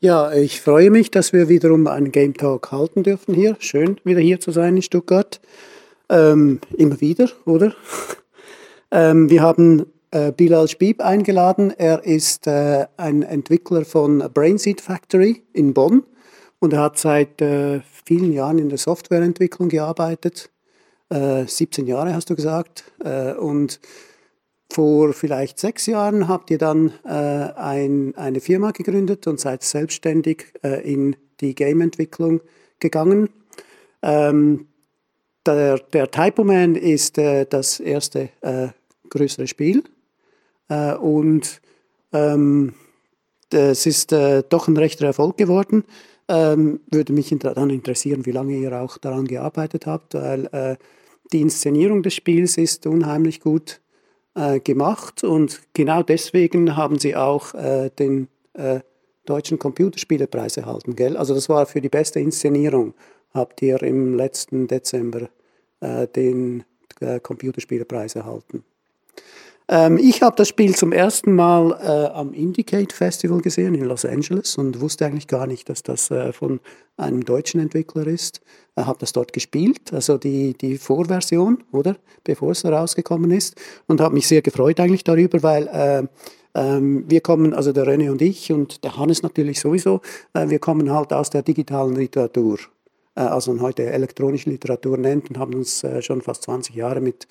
Ja, ich freue mich, dass wir wiederum einen Game Talk halten dürfen hier. Schön, wieder hier zu sein in Stuttgart. Ähm, immer wieder, oder? ähm, wir haben äh, Bilal Spieb eingeladen. Er ist äh, ein Entwickler von Brainseed Factory in Bonn und er hat seit äh, vielen Jahren in der Softwareentwicklung gearbeitet. 17 äh, Jahre hast du gesagt. Äh, und vor vielleicht sechs Jahren habt ihr dann äh, ein, eine Firma gegründet und seid selbstständig in die Game-Entwicklung gegangen. Ähm, der, der Typo Man ist das erste größere Spiel äh, und ähm, es ist äh, doch ein rechter Erfolg geworden. Ähm, würde mich dann interessieren, wie lange ihr auch daran gearbeitet habt, weil äh, die Inszenierung des Spiels ist unheimlich gut äh, gemacht und genau deswegen haben sie auch äh, den äh, deutschen Computerspielepreis erhalten, gell? Also das war für die beste Inszenierung habt ihr im letzten Dezember den Computerspielepreis erhalten. Ähm, ich habe das Spiel zum ersten Mal äh, am Indicate Festival gesehen in Los Angeles und wusste eigentlich gar nicht, dass das äh, von einem deutschen Entwickler ist. Ich habe das dort gespielt, also die, die Vorversion, oder? Bevor es rausgekommen ist. Und habe mich sehr gefreut eigentlich darüber, weil äh, ähm, wir kommen, also der René und ich und der Hannes natürlich sowieso, äh, wir kommen halt aus der digitalen Literatur äh, also man heute elektronische Literatur nennt und haben uns äh, schon fast 20 Jahre mit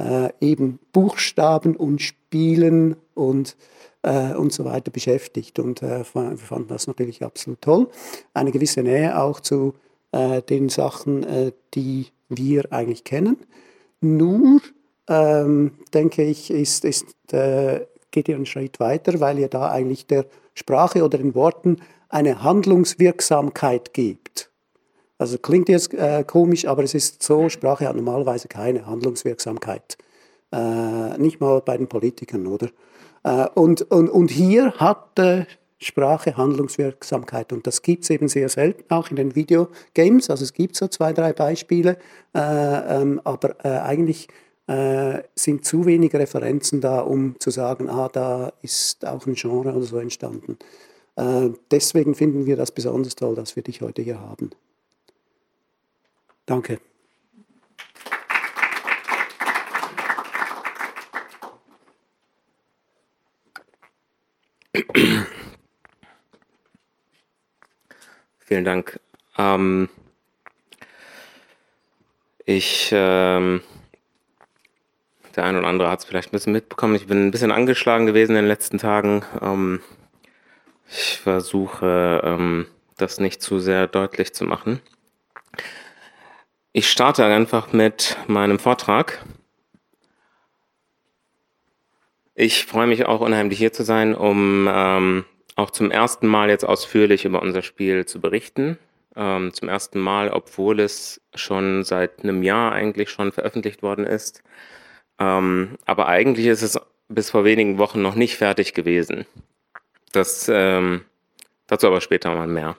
äh, eben Buchstaben und Spielen und, äh, und so weiter beschäftigt. Und äh, wir fanden das natürlich absolut toll. Eine gewisse Nähe auch zu äh, den Sachen, äh, die wir eigentlich kennen. Nur, ähm, denke ich, ist, ist, äh, geht ihr einen Schritt weiter, weil ihr da eigentlich der Sprache oder den Worten eine Handlungswirksamkeit gibt. Also klingt jetzt äh, komisch, aber es ist so, Sprache hat normalerweise keine Handlungswirksamkeit. Äh, nicht mal bei den Politikern, oder? Äh, und, und, und hier hat äh, Sprache Handlungswirksamkeit und das gibt es eben sehr selten, auch in den Videogames. Also es gibt so zwei, drei Beispiele, äh, ähm, aber äh, eigentlich sind zu wenige Referenzen da, um zu sagen, ah, da ist auch ein Genre oder so entstanden. deswegen finden wir das besonders toll, dass wir dich heute hier haben. Danke. Vielen Dank. Ähm, ich, ähm, der eine oder andere hat es vielleicht ein bisschen mitbekommen. Ich bin ein bisschen angeschlagen gewesen in den letzten Tagen. Ähm, ich versuche, ähm, das nicht zu sehr deutlich zu machen. Ich starte einfach mit meinem Vortrag. Ich freue mich auch unheimlich hier zu sein, um ähm, auch zum ersten Mal jetzt ausführlich über unser Spiel zu berichten. Ähm, zum ersten Mal, obwohl es schon seit einem Jahr eigentlich schon veröffentlicht worden ist. Ähm, aber eigentlich ist es bis vor wenigen Wochen noch nicht fertig gewesen. Das, ähm, dazu aber später mal mehr.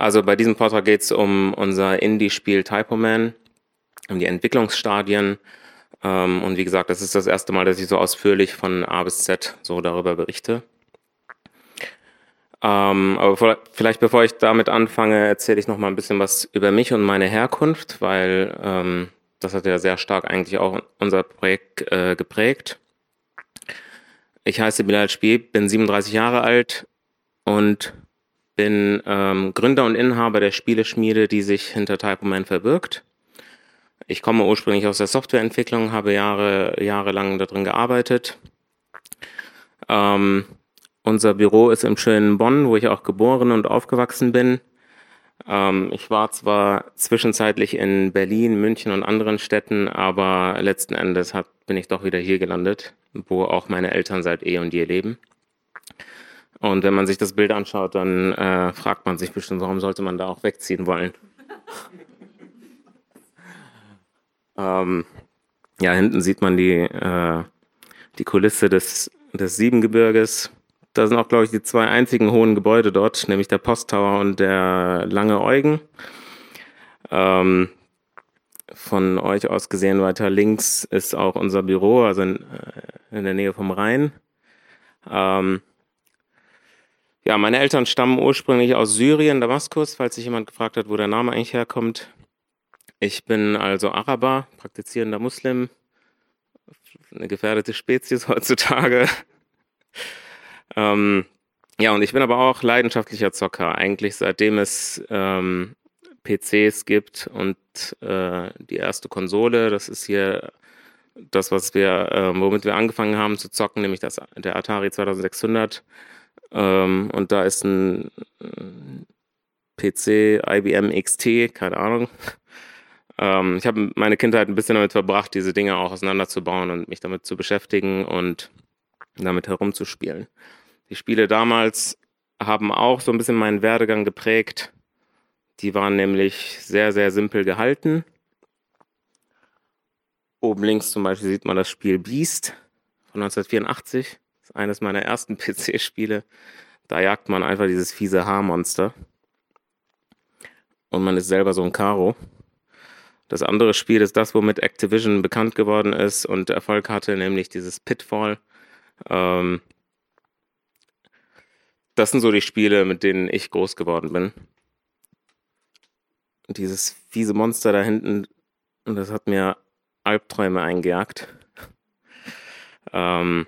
Also bei diesem Vortrag geht es um unser Indie-Spiel Typo Man, um die Entwicklungsstadien. Ähm, und wie gesagt, das ist das erste Mal, dass ich so ausführlich von A bis Z so darüber berichte. Ähm, aber vielleicht bevor ich damit anfange, erzähle ich noch mal ein bisschen was über mich und meine Herkunft, weil ähm, das hat ja sehr stark eigentlich auch unser Projekt äh, geprägt. Ich heiße Bilal Spieb, bin 37 Jahre alt und bin ähm, Gründer und Inhaber der Spieleschmiede, die sich hinter Typoman verbirgt. Ich komme ursprünglich aus der Softwareentwicklung, habe Jahre, jahrelang darin gearbeitet. Ähm, unser Büro ist im schönen Bonn, wo ich auch geboren und aufgewachsen bin. Ähm, ich war zwar zwischenzeitlich in Berlin, München und anderen Städten, aber letzten Endes hat, bin ich doch wieder hier gelandet, wo auch meine Eltern seit eh und je leben. Und wenn man sich das Bild anschaut, dann äh, fragt man sich bestimmt, warum sollte man da auch wegziehen wollen. ähm, ja, hinten sieht man die, äh, die Kulisse des, des Siebengebirges. Da sind auch, glaube ich, die zwei einzigen hohen Gebäude dort, nämlich der Posttower und der Lange Eugen. Ähm, von euch aus gesehen weiter links ist auch unser Büro, also in, äh, in der Nähe vom Rhein. Ähm, Ja, meine Eltern stammen ursprünglich aus Syrien, Damaskus, falls sich jemand gefragt hat, wo der Name eigentlich herkommt. Ich bin also Araber, praktizierender Muslim, eine gefährdete Spezies heutzutage. ähm, ja, und ich bin aber auch leidenschaftlicher Zocker, eigentlich seitdem es ähm, PCs gibt und äh, die erste Konsole, das ist hier das, was wir, äh, womit wir angefangen haben zu zocken, nämlich das, der Atari 2600. Ähm, und da ist ein PC IBM XT, keine Ahnung. Ähm, ich habe meine Kindheit ein bisschen damit verbracht, diese Dinge auch auseinanderzubauen und mich damit zu beschäftigen und damit herumzuspielen. Die Spiele damals haben auch so ein bisschen meinen Werdegang geprägt. Die waren nämlich sehr, sehr simpel gehalten. Oben links zum Beispiel sieht man das Spiel Beast von 1984. Eines meiner ersten PC-Spiele. Da jagt man einfach dieses fiese Haarmonster. Und man ist selber so ein Karo. Das andere Spiel ist das, womit Activision bekannt geworden ist und Erfolg hatte, nämlich dieses Pitfall. Ähm, das sind so die Spiele, mit denen ich groß geworden bin. Dieses fiese Monster da hinten, das hat mir Albträume eingejagt. ähm,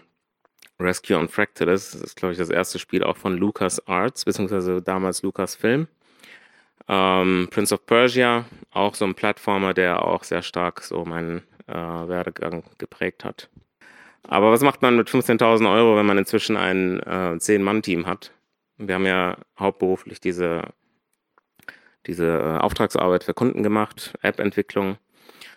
Rescue on Fractals, das ist, glaube ich, das erste Spiel auch von Lucas Arts, beziehungsweise damals Lucas Film. Ähm, Prince of Persia, auch so ein Plattformer, der auch sehr stark so meinen äh, Werdegang geprägt hat. Aber was macht man mit 15.000 Euro, wenn man inzwischen ein äh, 10-Mann-Team hat? Wir haben ja hauptberuflich diese, diese äh, Auftragsarbeit für Kunden gemacht, App-Entwicklung.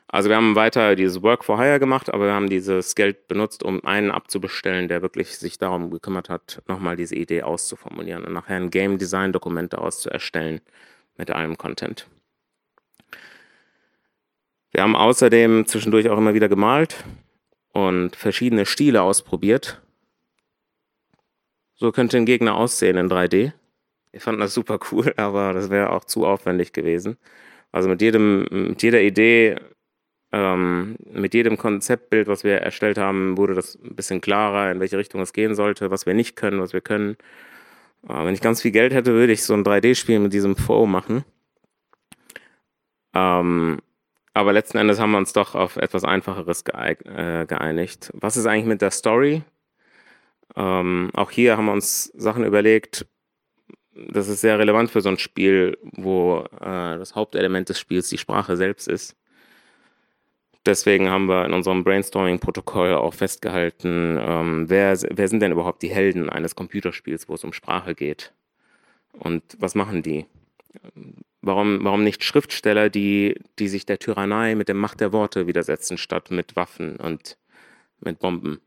Also wir haben weiter dieses Work for Hire gemacht, aber wir haben dieses Geld benutzt, um einen abzubestellen, der wirklich sich darum gekümmert hat, nochmal diese Idee auszuformulieren und nachher ein Game Design Dokument daraus zu erstellen mit allem Content. Wir haben außerdem zwischendurch auch immer wieder gemalt und verschiedene Stile ausprobiert. So könnte ein Gegner aussehen in 3D. Wir fanden das super cool, aber das wäre auch zu aufwendig gewesen. Also mit jedem, mit jeder Idee ähm, mit jedem Konzeptbild, was wir erstellt haben, wurde das ein bisschen klarer, in welche Richtung es gehen sollte, was wir nicht können, was wir können. Äh, wenn ich ganz viel Geld hätte, würde ich so ein 3D-Spiel mit diesem Flow machen. Ähm, aber letzten Endes haben wir uns doch auf etwas Einfacheres äh, geeinigt. Was ist eigentlich mit der Story? Ähm, auch hier haben wir uns Sachen überlegt. Das ist sehr relevant für so ein Spiel, wo äh, das Hauptelement des Spiels die Sprache selbst ist. Deswegen haben wir in unserem Brainstorming-Protokoll auch festgehalten, ähm, wer, wer sind denn überhaupt die Helden eines Computerspiels, wo es um Sprache geht? Und was machen die? Warum, warum nicht Schriftsteller, die, die sich der Tyrannei mit der Macht der Worte widersetzen, statt mit Waffen und mit Bomben?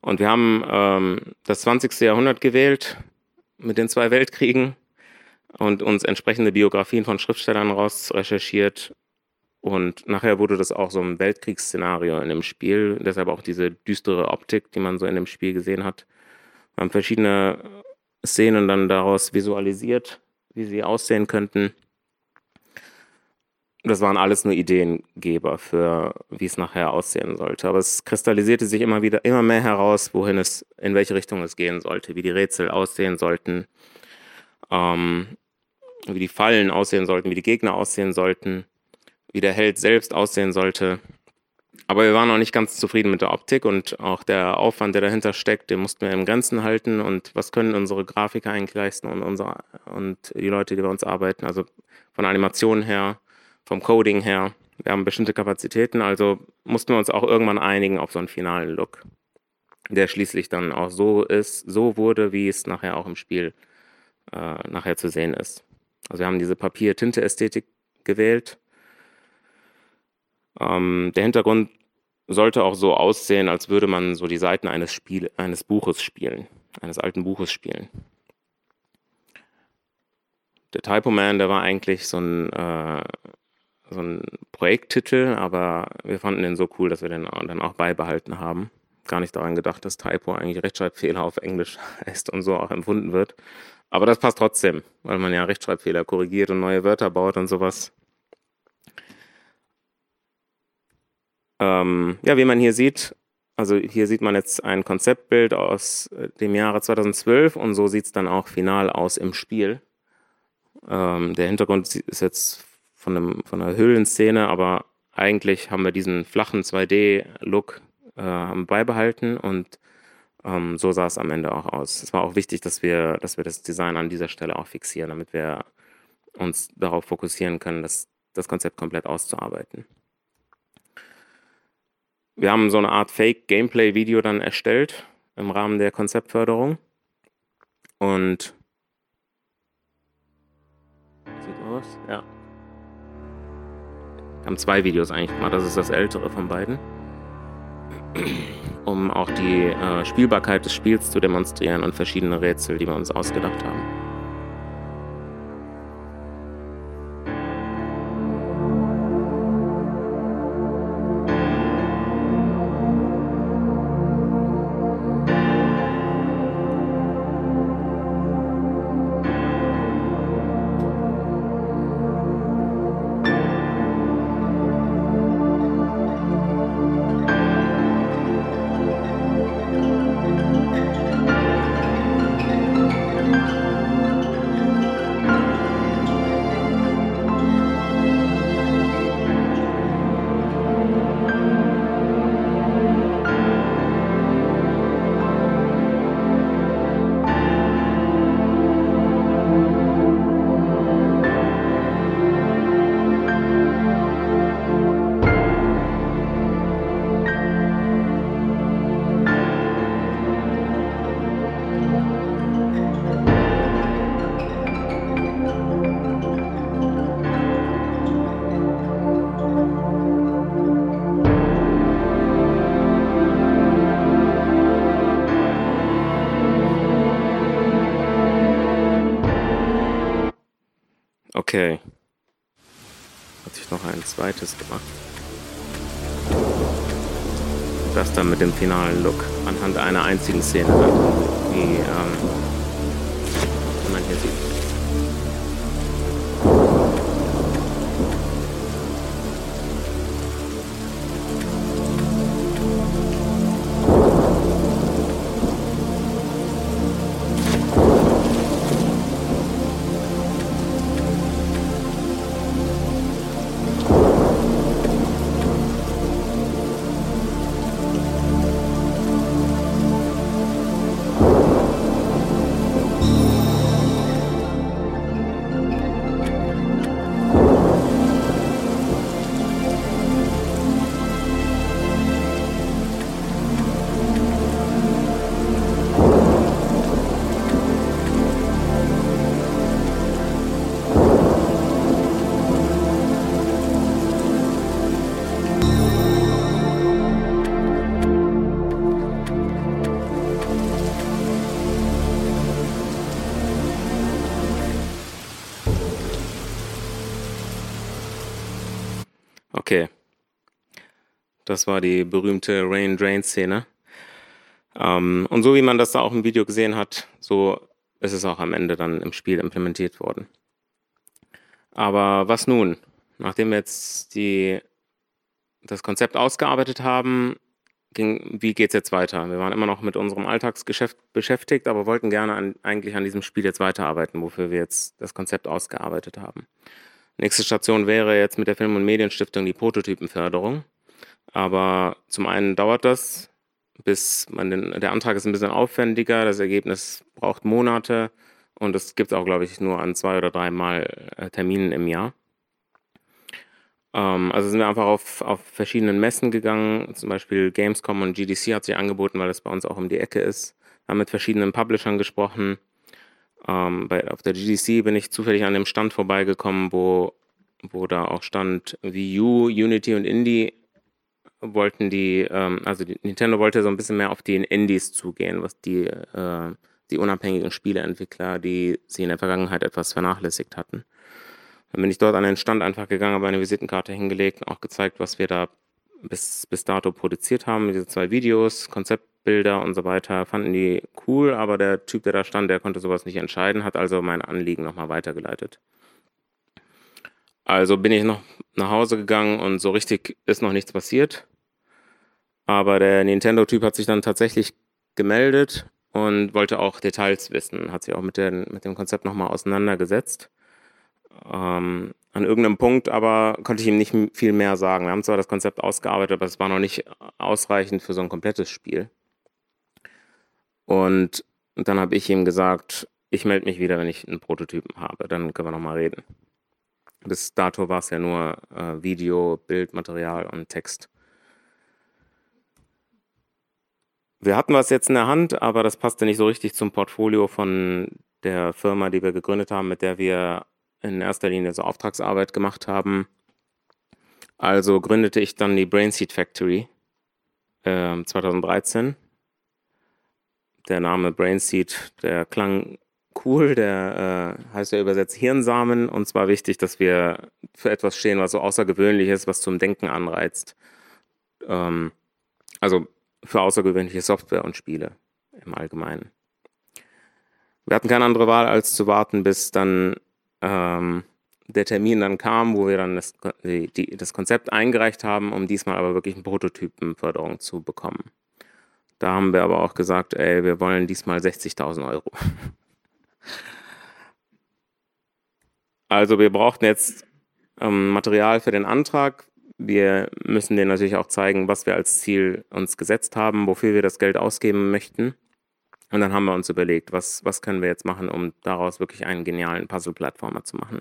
Und wir haben ähm, das 20. Jahrhundert gewählt mit den zwei Weltkriegen und uns entsprechende Biografien von Schriftstellern raus recherchiert und nachher wurde das auch so ein Weltkriegsszenario in dem Spiel. Deshalb auch diese düstere Optik, die man so in dem Spiel gesehen hat. Wir haben verschiedene Szenen dann daraus visualisiert, wie sie aussehen könnten. Das waren alles nur Ideengeber für, wie es nachher aussehen sollte. Aber es kristallisierte sich immer wieder, immer mehr heraus, wohin es, in welche Richtung es gehen sollte, wie die Rätsel aussehen sollten, ähm, wie die Fallen aussehen sollten, wie die Gegner aussehen sollten wie der Held selbst aussehen sollte. Aber wir waren noch nicht ganz zufrieden mit der Optik und auch der Aufwand, der dahinter steckt, den mussten wir im Grenzen halten. Und was können unsere Grafiker eigentlich leisten und, unsere, und die Leute, die bei uns arbeiten, also von Animationen her, vom Coding her. Wir haben bestimmte Kapazitäten, also mussten wir uns auch irgendwann einigen auf so einen finalen Look, der schließlich dann auch so ist, so wurde, wie es nachher auch im Spiel äh, nachher zu sehen ist. Also wir haben diese Papier-Tinte-Ästhetik gewählt ähm, der Hintergrund sollte auch so aussehen, als würde man so die Seiten eines, Spiel, eines Buches spielen, eines alten Buches spielen. Der Typo Man, der war eigentlich so ein, äh, so ein Projekttitel, aber wir fanden den so cool, dass wir den dann auch beibehalten haben. Gar nicht daran gedacht, dass Typo eigentlich Rechtschreibfehler auf Englisch heißt und so auch empfunden wird. Aber das passt trotzdem, weil man ja Rechtschreibfehler korrigiert und neue Wörter baut und sowas. Ähm, ja, wie man hier sieht, also hier sieht man jetzt ein Konzeptbild aus äh, dem Jahre 2012 und so sieht es dann auch final aus im Spiel. Ähm, der Hintergrund ist jetzt von, einem, von einer Höhlenszene, aber eigentlich haben wir diesen flachen 2D-Look äh, beibehalten und ähm, so sah es am Ende auch aus. Es war auch wichtig, dass wir, dass wir das Design an dieser Stelle auch fixieren, damit wir uns darauf fokussieren können, das, das Konzept komplett auszuarbeiten. Wir haben so eine Art Fake-Gameplay-Video dann erstellt im Rahmen der Konzeptförderung. Und sieht aus, ja. Wir haben zwei Videos eigentlich gemacht, das ist das ältere von beiden um auch die äh, Spielbarkeit des Spiels zu demonstrieren und verschiedene Rätsel, die wir uns ausgedacht haben. Zweites gemacht. Das dann mit dem finalen Look anhand einer einzigen Szene, wie ähm, man hier sieht. Das war die berühmte Rain-Drain-Szene. Ähm, und so wie man das da auch im Video gesehen hat, so ist es auch am Ende dann im Spiel implementiert worden. Aber was nun? Nachdem wir jetzt die, das Konzept ausgearbeitet haben, ging, wie geht es jetzt weiter? Wir waren immer noch mit unserem Alltagsgeschäft beschäftigt, aber wollten gerne an, eigentlich an diesem Spiel jetzt weiterarbeiten, wofür wir jetzt das Konzept ausgearbeitet haben. Nächste Station wäre jetzt mit der Film- und Medienstiftung die Prototypenförderung. Aber zum einen dauert das, bis man den, der Antrag ist ein bisschen aufwendiger, das Ergebnis braucht Monate und das gibt es auch, glaube ich, nur an zwei oder drei Mal äh, Terminen im Jahr. Ähm, also sind wir einfach auf, auf verschiedenen Messen gegangen, zum Beispiel Gamescom und GDC hat sich angeboten, weil das bei uns auch um die Ecke ist. Wir haben mit verschiedenen Publishern gesprochen. Ähm, bei, auf der GDC bin ich zufällig an dem Stand vorbeigekommen, wo, wo da auch stand Wii U, Unity und Indie wollten die, ähm, also die, Nintendo wollte so ein bisschen mehr auf die Indies zugehen, was die, äh, die unabhängigen Spieleentwickler, die sie in der Vergangenheit etwas vernachlässigt hatten. Dann bin ich dort an den Stand einfach gegangen, habe eine Visitenkarte hingelegt auch gezeigt, was wir da bis, bis dato produziert haben. Diese zwei Videos, Konzeptbilder und so weiter, fanden die cool, aber der Typ, der da stand, der konnte sowas nicht entscheiden, hat also mein Anliegen nochmal weitergeleitet. Also bin ich noch nach Hause gegangen und so richtig ist noch nichts passiert. Aber der Nintendo-Typ hat sich dann tatsächlich gemeldet und wollte auch Details wissen, hat sich auch mit, den, mit dem Konzept nochmal auseinandergesetzt. Ähm, an irgendeinem Punkt aber konnte ich ihm nicht viel mehr sagen. Wir haben zwar das Konzept ausgearbeitet, aber es war noch nicht ausreichend für so ein komplettes Spiel. Und dann habe ich ihm gesagt, ich melde mich wieder, wenn ich einen Prototypen habe. Dann können wir nochmal reden. Bis dato war es ja nur äh, Video, Bildmaterial und Text. Wir hatten was jetzt in der Hand, aber das passte nicht so richtig zum Portfolio von der Firma, die wir gegründet haben, mit der wir in erster Linie so Auftragsarbeit gemacht haben. Also gründete ich dann die Brainseed Factory äh, 2013. Der Name Brainseed, der klang cool, der äh, heißt ja übersetzt Hirnsamen und zwar wichtig, dass wir für etwas stehen, was so außergewöhnlich ist, was zum Denken anreizt. Ähm, also für außergewöhnliche Software und Spiele im Allgemeinen. Wir hatten keine andere Wahl, als zu warten, bis dann ähm, der Termin dann kam, wo wir dann das, die, die, das Konzept eingereicht haben, um diesmal aber wirklich eine Prototypenförderung zu bekommen. Da haben wir aber auch gesagt, ey, wir wollen diesmal 60.000 Euro. Also wir brauchten jetzt ähm, Material für den Antrag. Wir müssen denen natürlich auch zeigen, was wir als Ziel uns gesetzt haben, wofür wir das Geld ausgeben möchten. Und dann haben wir uns überlegt, was, was können wir jetzt machen, um daraus wirklich einen genialen Puzzle-Plattformer zu machen.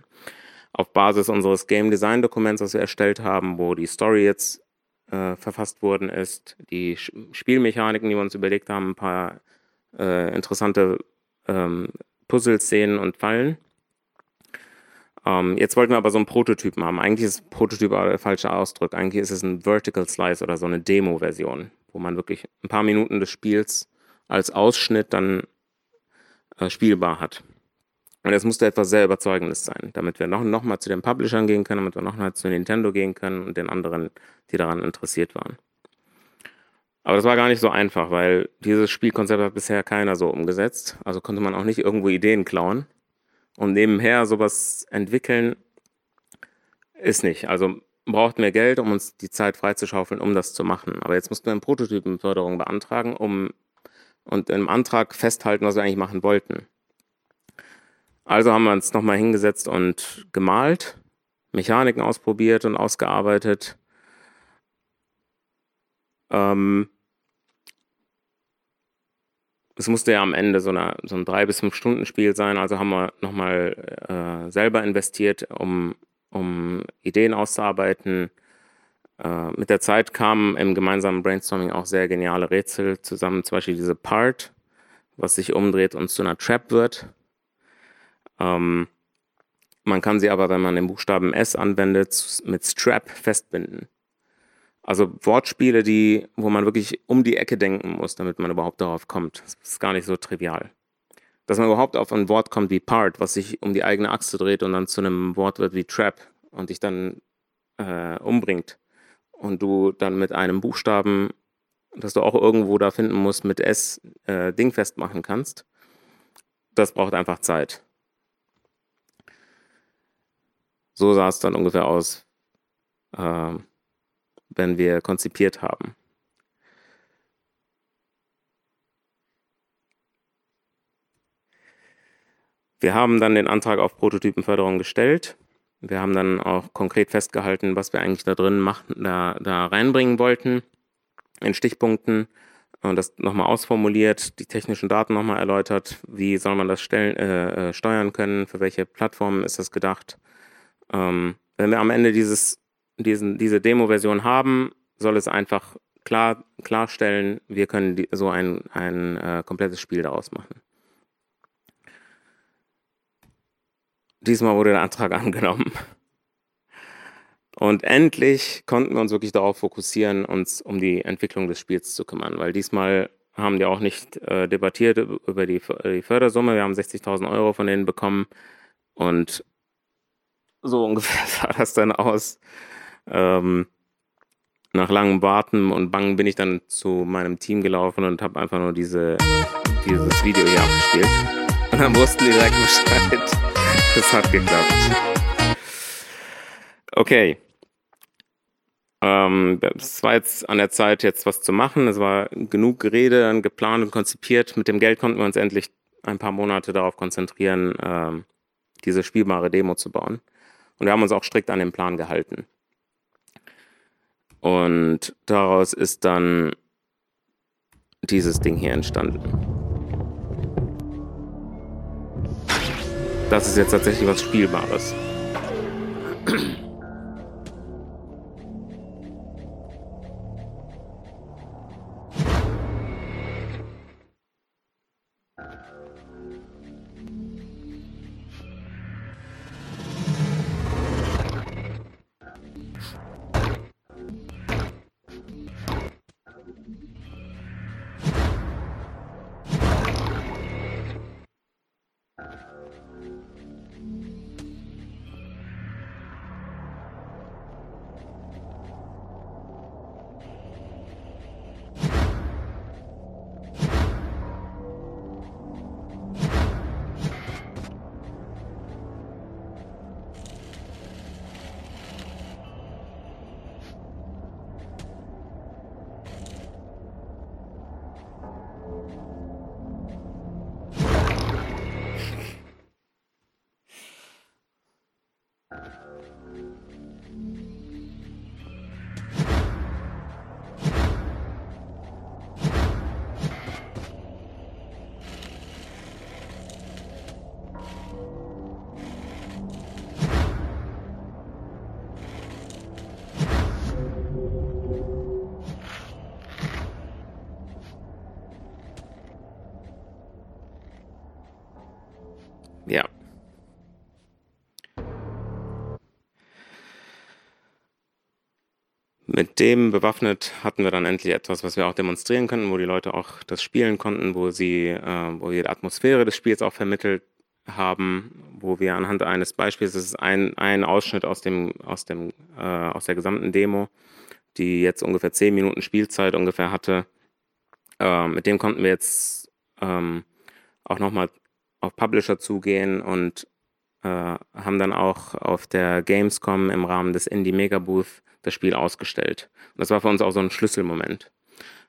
Auf Basis unseres Game Design Dokuments, das wir erstellt haben, wo die Story jetzt äh, verfasst worden ist, die Spielmechaniken, die wir uns überlegt haben, ein paar äh, interessante ähm, Puzzle-Szenen und Fallen. Ähm, jetzt wollten wir aber so einen Prototypen haben. Eigentlich ist Prototyp der falsche Ausdruck. Eigentlich ist es ein Vertical Slice oder so eine Demo-Version, wo man wirklich ein paar Minuten des Spiels als Ausschnitt dann äh, spielbar hat. Und es musste etwas sehr Überzeugendes sein, damit wir noch, noch mal zu den Publishern gehen können, damit wir noch mal zu Nintendo gehen können und den anderen, die daran interessiert waren. Aber das war gar nicht so einfach, weil dieses Spielkonzept hat bisher keiner so umgesetzt. Also konnte man auch nicht irgendwo Ideen klauen. Und nebenher sowas entwickeln ist nicht. Also brauchten wir Geld, um uns die Zeit freizuschaufeln, um das zu machen. Aber jetzt mussten wir eine Prototypenförderung beantragen, um und im Antrag festhalten, was wir eigentlich machen wollten. Also haben wir uns nochmal hingesetzt und gemalt, Mechaniken ausprobiert und ausgearbeitet. Ähm, es musste ja am Ende so, eine, so ein drei bis fünf Stunden Spiel sein, also haben wir nochmal äh, selber investiert, um, um Ideen auszuarbeiten, äh, mit der Zeit kamen im gemeinsamen Brainstorming auch sehr geniale Rätsel zusammen, zum Beispiel diese Part, was sich umdreht und zu einer Trap wird. Ähm, man kann sie aber, wenn man den Buchstaben S anwendet, mit Strap festbinden. Also Wortspiele, die, wo man wirklich um die Ecke denken muss, damit man überhaupt darauf kommt. Das ist gar nicht so trivial. Dass man überhaupt auf ein Wort kommt wie Part, was sich um die eigene Achse dreht und dann zu einem Wort wird wie Trap und dich dann äh, umbringt und du dann mit einem Buchstaben, das du auch irgendwo da finden musst, mit S äh, dingfest machen kannst, das braucht einfach Zeit. So sah es dann ungefähr aus, äh, wenn wir konzipiert haben. Wir haben dann den Antrag auf Prototypenförderung gestellt wir haben dann auch konkret festgehalten, was wir eigentlich da drin machen, da, da reinbringen wollten in Stichpunkten und das nochmal ausformuliert, die technischen Daten nochmal erläutert, wie soll man das stellen, äh, äh, steuern können, für welche Plattformen ist das gedacht. Ähm, wenn wir am Ende dieses, diesen, diese Demo-Version haben, soll es einfach klar, klarstellen, wir können die, so ein, ein äh, komplettes Spiel daraus machen. Diesmal wurde der Antrag angenommen. Und endlich konnten wir uns wirklich darauf fokussieren, uns um die Entwicklung des Spiels zu kümmern, weil diesmal haben die auch nicht äh, debattiert über die, die Fördersumme. Wir haben 60.000 Euro von denen bekommen und so ungefähr sah das dann aus. Ähm, nach langem Warten und Bangen bin ich dann zu meinem Team gelaufen und habe einfach nur diese, dieses Video hier abgespielt. Und dann wussten die direkt Bescheid. Es hat geklappt. Okay. Ähm, es war jetzt an der Zeit, jetzt was zu machen. Es war genug Gerede, geplant und konzipiert. Mit dem Geld konnten wir uns endlich ein paar Monate darauf konzentrieren, ähm, diese spielbare Demo zu bauen. Und wir haben uns auch strikt an den Plan gehalten. Und daraus ist dann dieses Ding hier entstanden. Das ist jetzt tatsächlich was Spielbares. Mit dem bewaffnet hatten wir dann endlich etwas, was wir auch demonstrieren könnten, wo die Leute auch das spielen konnten, wo sie, äh, wo wir die Atmosphäre des Spiels auch vermittelt haben, wo wir anhand eines Beispiels, das ist ein, ein Ausschnitt aus dem, aus dem, äh, aus der gesamten Demo, die jetzt ungefähr zehn Minuten Spielzeit ungefähr hatte. Äh, mit dem konnten wir jetzt ähm, auch nochmal auf Publisher zugehen und äh, haben dann auch auf der Gamescom im Rahmen des Indie Mega Booth das Spiel ausgestellt. Und das war für uns auch so ein Schlüsselmoment,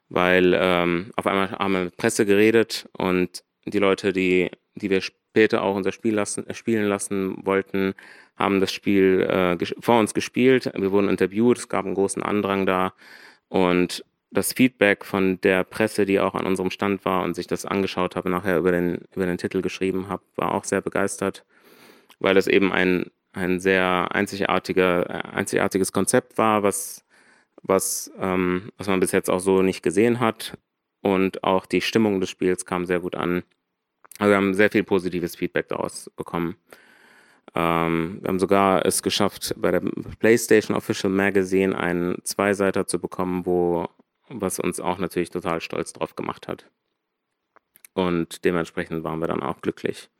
weil ähm, auf einmal haben wir mit Presse geredet und die Leute, die, die wir später auch unser Spiel lassen, äh, spielen lassen wollten, haben das Spiel äh, vor uns gespielt. Wir wurden interviewt, es gab einen großen Andrang da und das Feedback von der Presse, die auch an unserem Stand war und sich das angeschaut habe, nachher über den, über den Titel geschrieben habe, war auch sehr begeistert, weil es eben ein, ein sehr einzigartiger, einzigartiges Konzept war, was, was, ähm, was man bis jetzt auch so nicht gesehen hat. Und auch die Stimmung des Spiels kam sehr gut an. Also wir haben sehr viel positives Feedback daraus bekommen. Ähm, wir haben sogar es geschafft, bei der PlayStation Official Magazine einen Zweiseiter zu bekommen, wo was uns auch natürlich total stolz drauf gemacht hat. Und dementsprechend waren wir dann auch glücklich.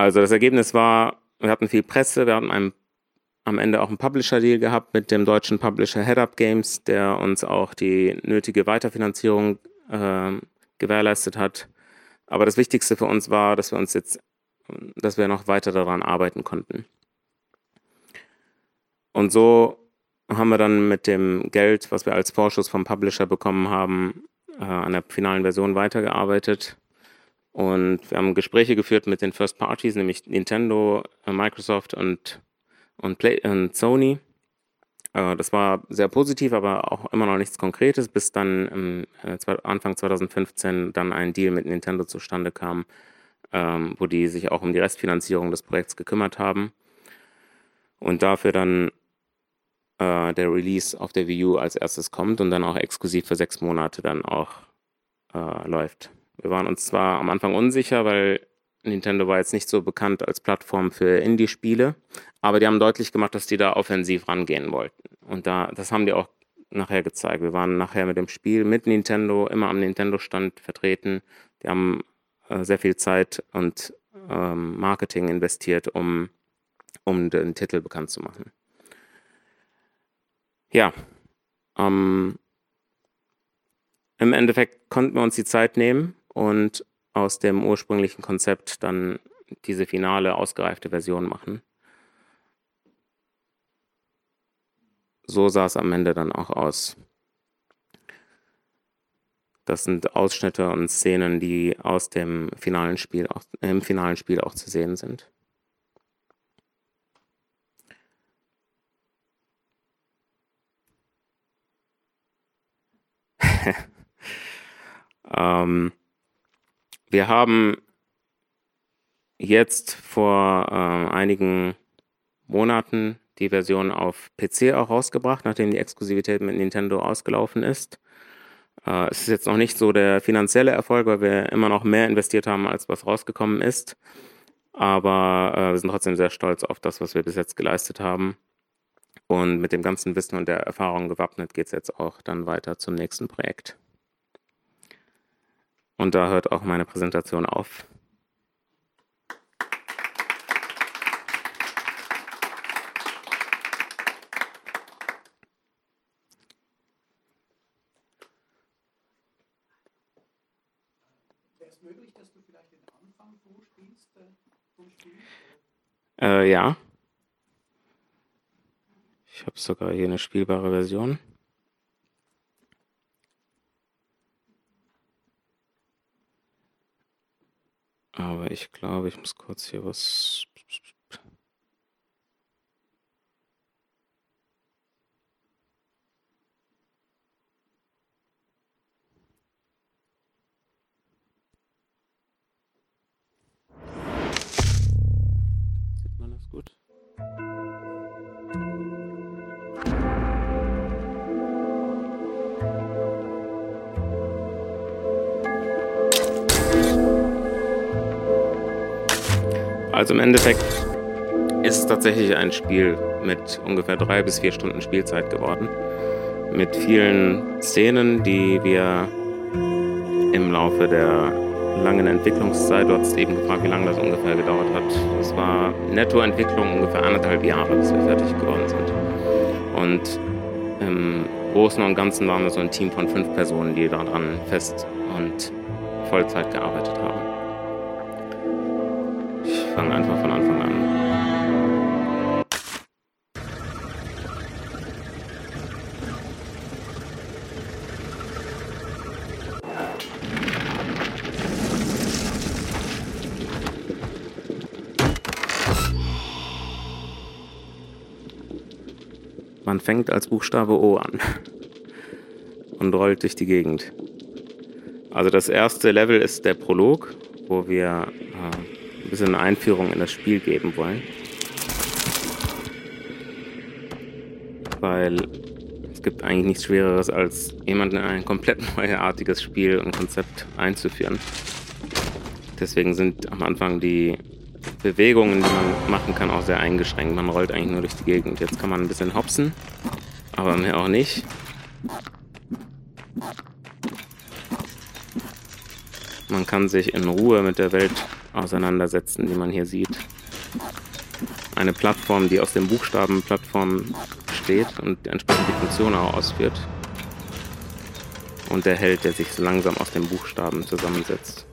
Also das Ergebnis war, wir hatten viel Presse, wir hatten einen, am Ende auch einen Publisher-Deal gehabt mit dem deutschen Publisher Head Up Games, der uns auch die nötige Weiterfinanzierung äh, gewährleistet hat. Aber das Wichtigste für uns war, dass wir uns jetzt, dass wir noch weiter daran arbeiten konnten. Und so haben wir dann mit dem Geld, was wir als Vorschuss vom Publisher bekommen haben, äh, an der finalen Version weitergearbeitet. Und wir haben Gespräche geführt mit den First Parties, nämlich Nintendo, äh, Microsoft und, und, Play und Sony. Äh, das war sehr positiv, aber auch immer noch nichts Konkretes, bis dann äh, Anfang 2015 dann ein Deal mit Nintendo zustande kam, ähm, wo die sich auch um die Restfinanzierung des Projekts gekümmert haben. Und dafür dann der Release auf der Wii U als erstes kommt und dann auch exklusiv für sechs Monate dann auch läuft. Wir waren uns zwar am Anfang unsicher, weil Nintendo war jetzt nicht so bekannt als Plattform für Indie-Spiele, aber die haben deutlich gemacht, dass die da offensiv rangehen wollten. Und da, das haben die auch nachher gezeigt. Wir waren nachher mit dem Spiel mit Nintendo immer am Nintendo-Stand vertreten. Die haben äh, sehr viel Zeit und ähm, Marketing investiert, um, um den Titel bekannt zu machen. Ja, ähm, im Endeffekt konnten wir uns die Zeit nehmen und aus dem ursprünglichen Konzept dann diese finale, ausgereifte Version machen. so sah es am Ende dann auch aus. Das sind Ausschnitte und Szenen, die aus dem finalen Spiel auch, im finalen Spiel auch zu sehen sind. ähm, wir haben jetzt vor äh, einigen Monaten die Version auf PC auch rausgebracht, nachdem die Exklusivität mit Nintendo ausgelaufen ist. Äh, es ist jetzt noch nicht so der finanzielle Erfolg, weil wir immer noch mehr investiert haben, als was rausgekommen ist. Aber äh, wir sind trotzdem sehr stolz auf das, was wir bis jetzt geleistet haben. Und mit dem ganzen Wissen und der Erfahrung gewappnet geht es jetzt auch dann weiter zum nächsten Projekt. Und da hört auch meine Präsentation auf. Äh, ja. Ich habe sogar hier eine spielbare Version. Aber ich glaube, ich muss kurz hier was Also im Endeffekt ist es tatsächlich ein Spiel mit ungefähr drei bis vier Stunden Spielzeit geworden. Mit vielen Szenen, die wir im Laufe der langen Entwicklungszeit, du hast eben gefragt, wie lange das ungefähr gedauert hat. Es war Nettoentwicklung ungefähr anderthalb Jahre, bis wir fertig geworden sind. Und im Großen und Ganzen waren wir so ein Team von fünf Personen, die daran fest und Vollzeit gearbeitet haben fange einfach von Anfang an. Man fängt als Buchstabe O an und rollt durch die Gegend. Also das erste Level ist der Prolog, wo wir äh, bisschen eine Einführung in das Spiel geben wollen. Weil es gibt eigentlich nichts Schwereres, als jemanden in ein komplett neuartiges Spiel und Konzept einzuführen. Deswegen sind am Anfang die Bewegungen, die man machen kann, auch sehr eingeschränkt. Man rollt eigentlich nur durch die Gegend. Jetzt kann man ein bisschen hopsen, aber mehr auch nicht. Man kann sich in Ruhe mit der Welt auseinandersetzen, die man hier sieht. Eine Plattform, die aus den Buchstaben Plattform steht und entsprechend die Funktion auch ausführt. Und der Held, der sich langsam aus den Buchstaben zusammensetzt.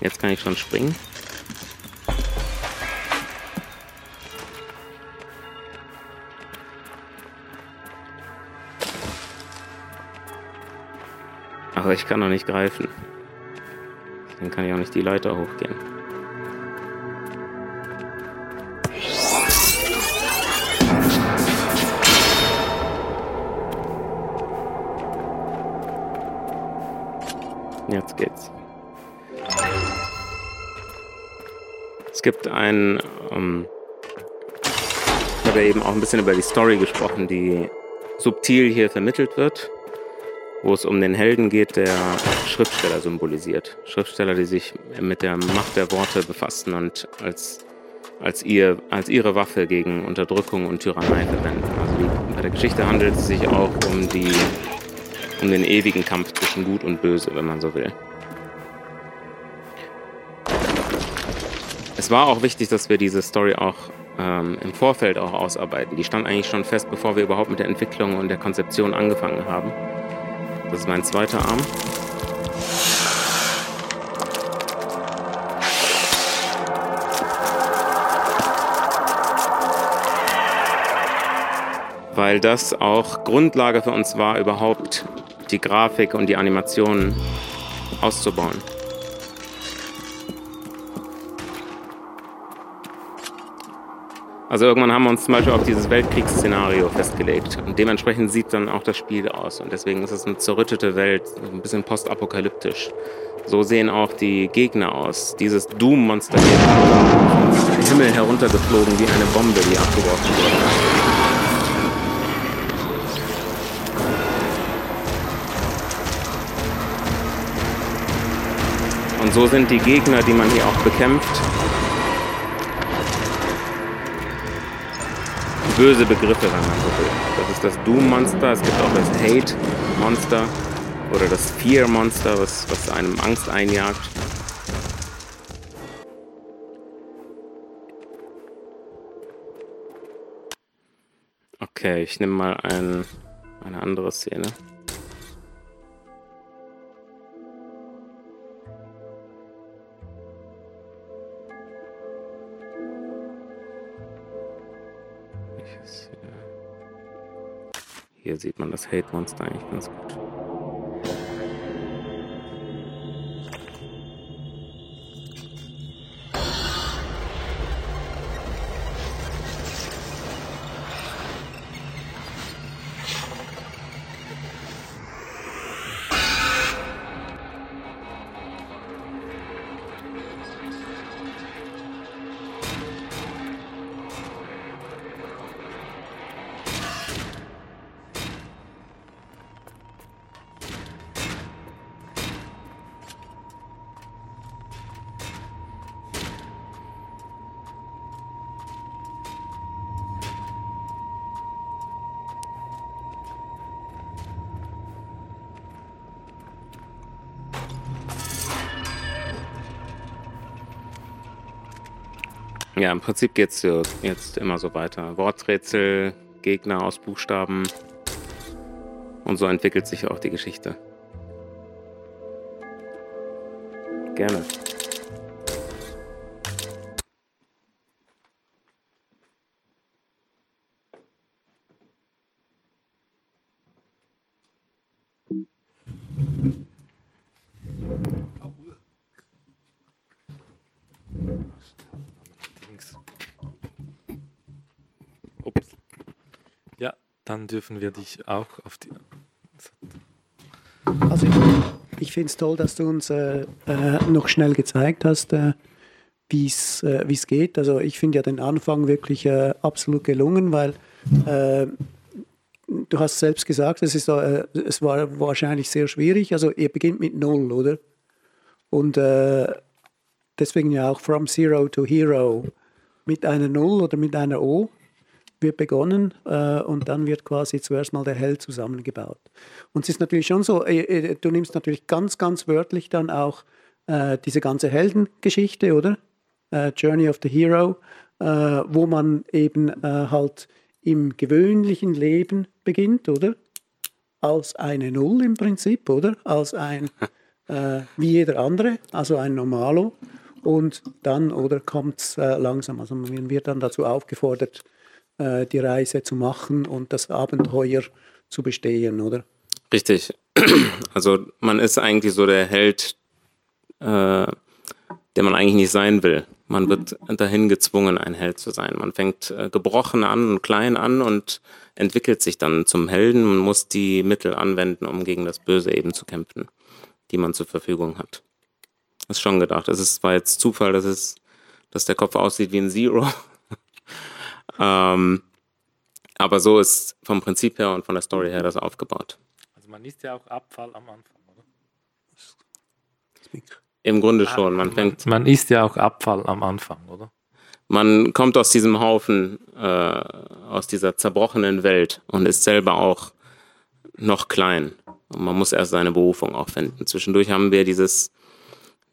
Jetzt kann ich schon springen. Aber ich kann noch nicht greifen. Dann kann ich auch nicht die Leiter hochgehen. Jetzt geht's. Es gibt ein, ähm, ich habe ja eben auch ein bisschen über die Story gesprochen, die subtil hier vermittelt wird wo es um den Helden geht, der Schriftsteller symbolisiert. Schriftsteller, die sich mit der Macht der Worte befassen und als, als, ihr, als ihre Waffe gegen Unterdrückung und Tyrannei verwenden. Also die, bei der Geschichte handelt es sich auch um, die, um den ewigen Kampf zwischen Gut und Böse, wenn man so will. Es war auch wichtig, dass wir diese Story auch ähm, im Vorfeld auch ausarbeiten. Die stand eigentlich schon fest, bevor wir überhaupt mit der Entwicklung und der Konzeption angefangen haben. Das ist mein zweiter Arm. weil das auch Grundlage für uns war, überhaupt die Grafik und die Animationen auszubauen. Also irgendwann haben wir uns zum Beispiel auf dieses Weltkriegsszenario festgelegt. Und dementsprechend sieht dann auch das Spiel aus. Und deswegen ist es eine zerrüttete Welt, ein bisschen postapokalyptisch. So sehen auch die Gegner aus. Dieses Doom-Monster hier vom Himmel heruntergeflogen wie eine Bombe, die abgeworfen wurde. Und so sind die Gegner, die man hier auch bekämpft, böse Begriffe, wenn man so will. Das ist das Doom-Monster, es gibt auch das Hate-Monster oder das Fear-Monster, was, was einem Angst einjagt. Okay, ich nehme mal ein, eine andere Szene. Hier sieht man das Hate-Monster eigentlich ganz gut. Ja, im Prinzip geht es jetzt immer so weiter. Worträtsel, Gegner aus Buchstaben. Und so entwickelt sich auch die Geschichte. Gerne. Dürfen wir dich auch auf die. Also ich, ich finde es toll, dass du uns äh, äh, noch schnell gezeigt hast, äh, wie es äh, geht. Also ich finde ja den Anfang wirklich äh, absolut gelungen, weil äh, du hast selbst gesagt, es, ist, äh, es war wahrscheinlich sehr schwierig. Also ihr beginnt mit Null, oder? Und deswegen ja auch From Zero to Hero mit einer Null oder mit einer O wird begonnen äh, und dann wird quasi zuerst mal der Held zusammengebaut. Und es ist natürlich schon so, äh, äh, du nimmst natürlich ganz, ganz wörtlich dann auch äh, diese ganze Heldengeschichte, oder? Äh, Journey of the Hero, äh, wo man eben halt im gewöhnlichen Leben beginnt, oder? Als eine Null im Prinzip, oder? Als ein, wie jeder andere, also ein Normalo. Und dann, oder, kommt es langsam, also man wird dann dazu aufgefordert, äh, die Reise zu machen und das Abenteuer zu bestehen, oder? Richtig. Also man ist eigentlich so der Held, äh, der man eigentlich nicht sein will. Man wird dahin gezwungen, ein Held zu sein. Man fängt äh, gebrochen an und klein an und entwickelt sich dann zum Helden und muss die Mittel anwenden, um gegen das Böse eben zu kämpfen, die man zur Verfügung hat. Das ist schon gedacht. Es ist zwar jetzt Zufall, dass es, dass der Kopf aussieht wie ein Zero, ähm, aber so ist vom Prinzip her und von der Story her das aufgebaut. Also man isst ja auch Abfall am Anfang, oder? Im Grunde ah, schon. Man, fängt, man isst ja auch Abfall am Anfang, oder? Man kommt aus diesem Haufen, äh, aus dieser zerbrochenen Welt und ist selber auch noch klein. Und man muss erst seine Berufung auch finden. Zwischendurch haben wir dieses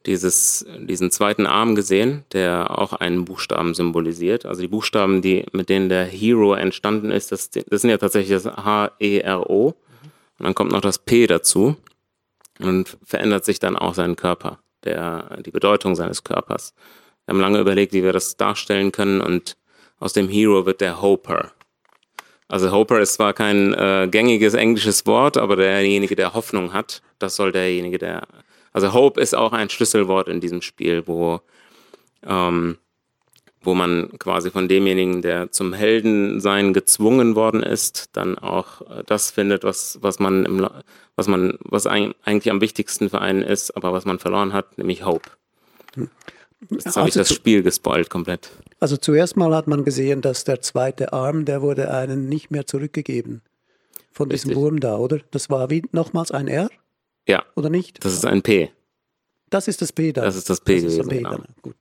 dieses, diesen zweiten Arm gesehen, der auch einen Buchstaben symbolisiert. Also die Buchstaben, die, mit denen der Hero entstanden ist, das, das sind ja tatsächlich das H-E-R-O. Und dann kommt noch das P dazu und verändert sich dann auch sein Körper, der, die Bedeutung seines Körpers. Wir haben lange überlegt, wie wir das darstellen können und aus dem Hero wird der Hoper. Also Hoper ist zwar kein äh, gängiges englisches Wort, aber derjenige, der Hoffnung hat, das soll derjenige, der. Also Hope ist auch ein Schlüsselwort in diesem Spiel, wo, ähm, wo man quasi von demjenigen, der zum Heldensein gezwungen worden ist, dann auch äh, das findet, was, was man im, was man, was eigentlich am wichtigsten für einen ist, aber was man verloren hat, nämlich Hope. Jetzt habe ich Also das zu- Spiel gespoilt komplett. Also zuerst mal hat man gesehen, dass der zweite Arm, der wurde einen nicht mehr zurückgegeben. Von diesem Richtig. Wurm da, oder? Das war wie nochmals ein R, Ja, oder nicht? das ist ein P. Das ist das P dann. Das ist das P das ist gewesen, P genau. dann. Gut.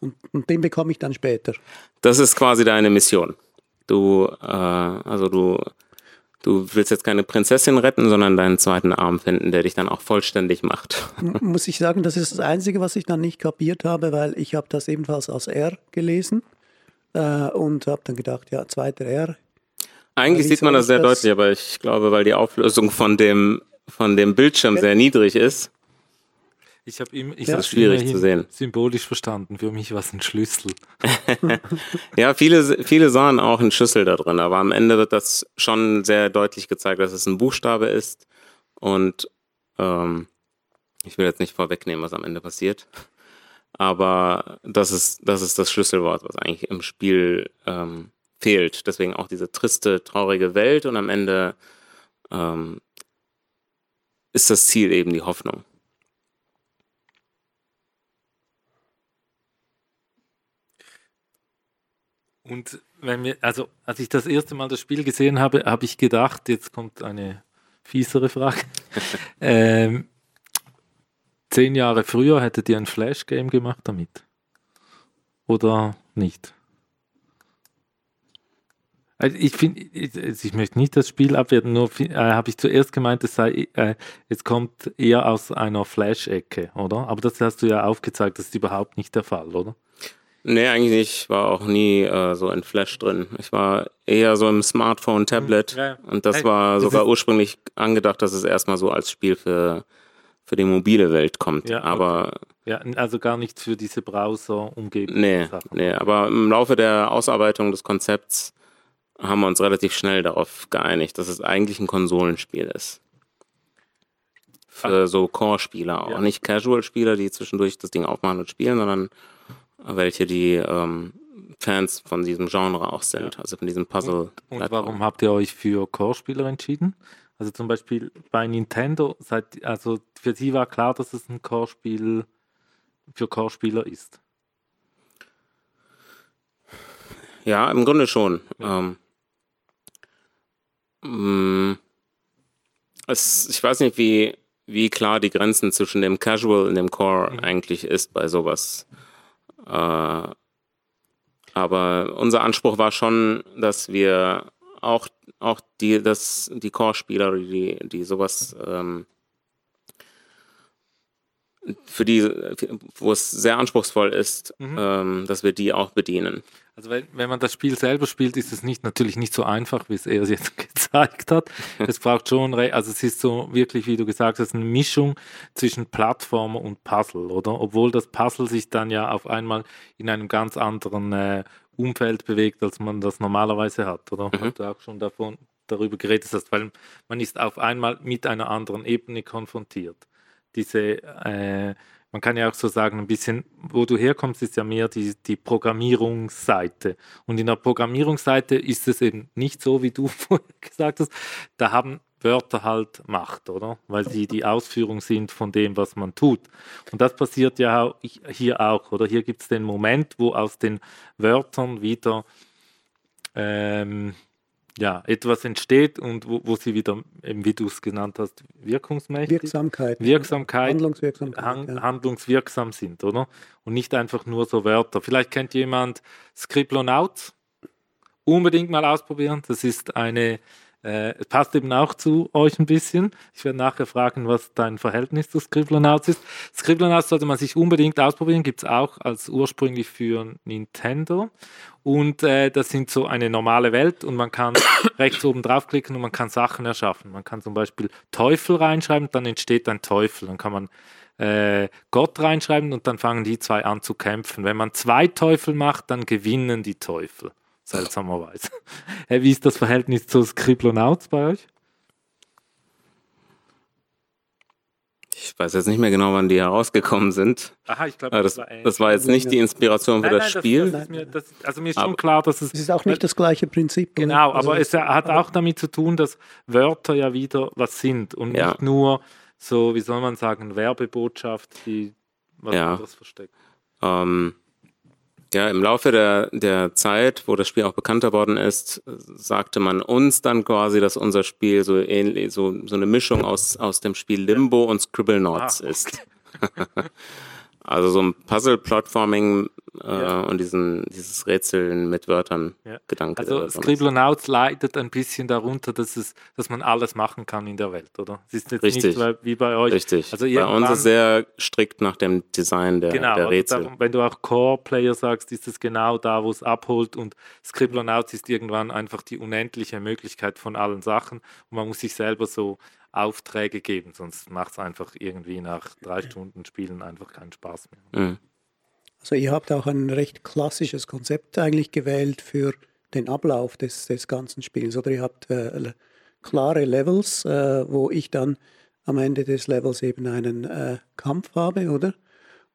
Und, und den bekomme ich dann später. Das ist quasi deine Mission. Du, äh, also du, du willst jetzt keine Prinzessin retten, sondern deinen zweiten Arm finden, der dich dann auch vollständig macht. Muss ich sagen, das ist das Einzige, was ich dann nicht kapiert habe, weil ich habe das ebenfalls als R gelesen äh, und habe dann gedacht, ja, zweiter R. Eigentlich sieht man das sehr ist das- deutlich, aber ich glaube, weil die Auflösung von dem, von dem Bildschirm sehr niedrig ist, Ich habe ihm, ich Ja. hab's Schwierig zu sehen. symbolisch verstanden. Für mich war es ein Schlüssel. Ja, viele, viele sahen auch einen Schlüssel da drin, aber am Ende wird das schon sehr deutlich gezeigt, dass es ein Buchstabe ist. Und ähm, ich will jetzt nicht vorwegnehmen, was am Ende passiert. Aber das ist, das ist das Schlüsselwort, was eigentlich im Spiel ähm, fehlt. Deswegen auch diese triste, traurige Welt und am Ende ähm, ist das Ziel eben die Hoffnung. Und wenn wir, also als ich das erste Mal das Spiel gesehen habe, habe ich gedacht, jetzt kommt eine fiesere Frage. ähm, zehn Jahre früher hättet ihr ein Flash-Game gemacht damit? Oder nicht? Also ich finde, ich, ich möchte nicht das Spiel abwerten, nur äh, habe ich zuerst gemeint, es sei, äh, es kommt eher aus einer Flash-Ecke, oder? Aber das hast du ja aufgezeigt, das ist überhaupt nicht der Fall, oder? Nee, eigentlich nicht. Ich war auch nie äh, so in Flash drin. Ich war eher so im Smartphone, Tablet. Ja, ja. Und das Hey, war das sogar ursprünglich angedacht, dass es erstmal so als Spiel für, für die mobile Welt kommt. Ja, aber Ja, also gar nicht für diese Browser-Umgebung. nee, nee. Aber im Laufe der Ausarbeitung des Konzepts haben wir uns relativ schnell darauf geeinigt, dass es eigentlich ein Konsolenspiel ist. Für so Core-Spieler auch. Ja. Nicht Casual-Spieler, die zwischendurch das Ding aufmachen und spielen, sondern welche, die ähm, Fans von diesem Genre auch sind, also von diesem Puzzle. Und warum habt ihr euch für Core-Spieler entschieden? Also zum Beispiel bei Nintendo, seid, also für sie war klar, dass es ein Core-Spiel für Core-Spieler ist. Ja, im Grunde schon. Ähm, mh, es, ich weiß nicht, wie, wie klar die Grenzen zwischen dem Casual und dem Core eigentlich ist bei sowas. Äh, aber unser Anspruch war schon, dass wir auch, auch die, das, die Core-Spieler, die, die sowas ähm, für die, wo es sehr anspruchsvoll ist, ähm, dass wir die auch bedienen. Also wenn, wenn man das Spiel selber spielt, ist es nicht natürlich nicht so einfach, wie es er jetzt gezeigt hat. Es braucht schon, also es ist so wirklich, wie du gesagt hast, eine Mischung zwischen Plattformer und Puzzle, oder? Obwohl das Puzzle sich dann ja auf einmal in einem ganz anderen äh, Umfeld bewegt, als man das normalerweise hat, oder? Mhm. Du auch schon davon darüber geredet hast, weil man ist auf einmal mit einer anderen Ebene konfrontiert. Diese äh, man kann ja auch so sagen, ein bisschen, wo du herkommst, ist ja mehr die, die Programmierungsseite. Und in der Programmierungsseite ist es eben nicht so, wie du vorher gesagt hast. Da haben Wörter halt Macht, oder? Weil sie die Ausführung sind von dem, was man tut. Und das passiert ja hier auch, oder? Hier gibt es den Moment, wo aus den Wörtern wieder ähm, ja, etwas entsteht und wo, wo sie wieder, eben wie du es genannt hast, wirkungsmächtig, Wirksamkeit. Wirksamkeit, Handlungswirksamkeit. han ja. handlungswirksam sind, oder? Und nicht einfach nur so Wörter. Vielleicht kennt jemand Scribblenauts. Unbedingt mal ausprobieren. Das ist eine, äh, es passt eben auch zu euch ein bisschen. Ich werde nachher fragen, was dein Verhältnis zu Scribblenauts ist. Scribblenauts sollte man sich unbedingt ausprobieren. Gibt es auch als ursprünglich für Nintendo. Und äh, das sind so eine normale Welt und man kann rechts oben draufklicken und man kann Sachen erschaffen. Man kann zum Beispiel Teufel reinschreiben, dann entsteht ein Teufel. Dann kann man äh, Gott reinschreiben und dann fangen die zwei an zu kämpfen. Wenn man zwei Teufel macht, dann gewinnen die Teufel. Seltsamerweise. Wie ist das Verhältnis zu Scribblenauts bei euch? Ich weiß jetzt nicht mehr genau, wann die herausgekommen sind. Aha, ich glaube, das, das, war jetzt nicht die Inspiration für nein, das nein, Spiel. Das, das mir, das, also mir ist schon klar, dass es. Es ist auch nicht das gleiche Prinzip. Genau, also aber es hat auch damit zu tun, dass Wörter ja wieder was sind und ja. nicht nur so, wie soll man sagen, Werbebotschaft, die was ja. anderes versteckt. Ähm, ja, im Laufe der, der Zeit, wo das Spiel auch bekannter worden ist, sagte man uns dann quasi, dass unser Spiel so ähnlich, so, so eine Mischung aus, aus dem Spiel Limbo und Scribblenauts ah, ist. also so ein Puzzle-Platforming äh, ja. und diesen, dieses Rätseln mit Wörtern ja. Gedanke. Also Scribblenauts leidet ein bisschen darunter, dass, es, dass man alles machen kann in der Welt, oder? Es ist jetzt Richtig. nicht wie bei euch. Richtig. Also bei uns ist sehr strikt nach dem Design der, genau, der also Rätsel. Darum, wenn du auch Core-Player sagst, ist es genau da, wo es abholt und Scribblenauts ist irgendwann einfach die unendliche Möglichkeit von allen Sachen und man muss sich selber so Aufträge geben, sonst macht es einfach irgendwie nach drei Stunden Spielen einfach keinen Spaß mehr. Mhm. Also ihr habt auch ein recht klassisches Konzept eigentlich gewählt für den Ablauf des, des ganzen Spiels. Oder ihr habt äh, klare Levels, äh, wo ich dann am Ende des Levels eben einen äh, Kampf habe, oder?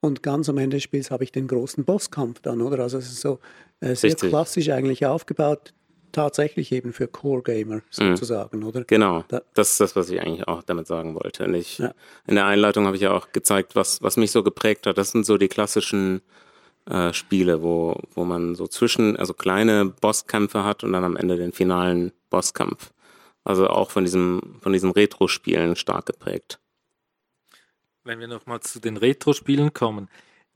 Und ganz am Ende des Spiels habe ich den großen Bosskampf dann, oder? Also es ist so äh, sehr Richtig. klassisch eigentlich aufgebaut tatsächlich eben für Core-Gamer mhm. sozusagen, mhm. oder? Genau, da, das ist das, was ich eigentlich auch damit sagen wollte. Und ich, ja. In der Einleitung habe ich ja auch gezeigt, was, was mich so geprägt hat. Das sind so die klassischen äh, Spiele, wo, wo man so zwischen, also kleine Bosskämpfe hat und dann am Ende den finalen Bosskampf. Also auch von diesem, von diesen Retro-Spielen stark geprägt. Wenn wir nochmal zu den Retro-Spielen kommen,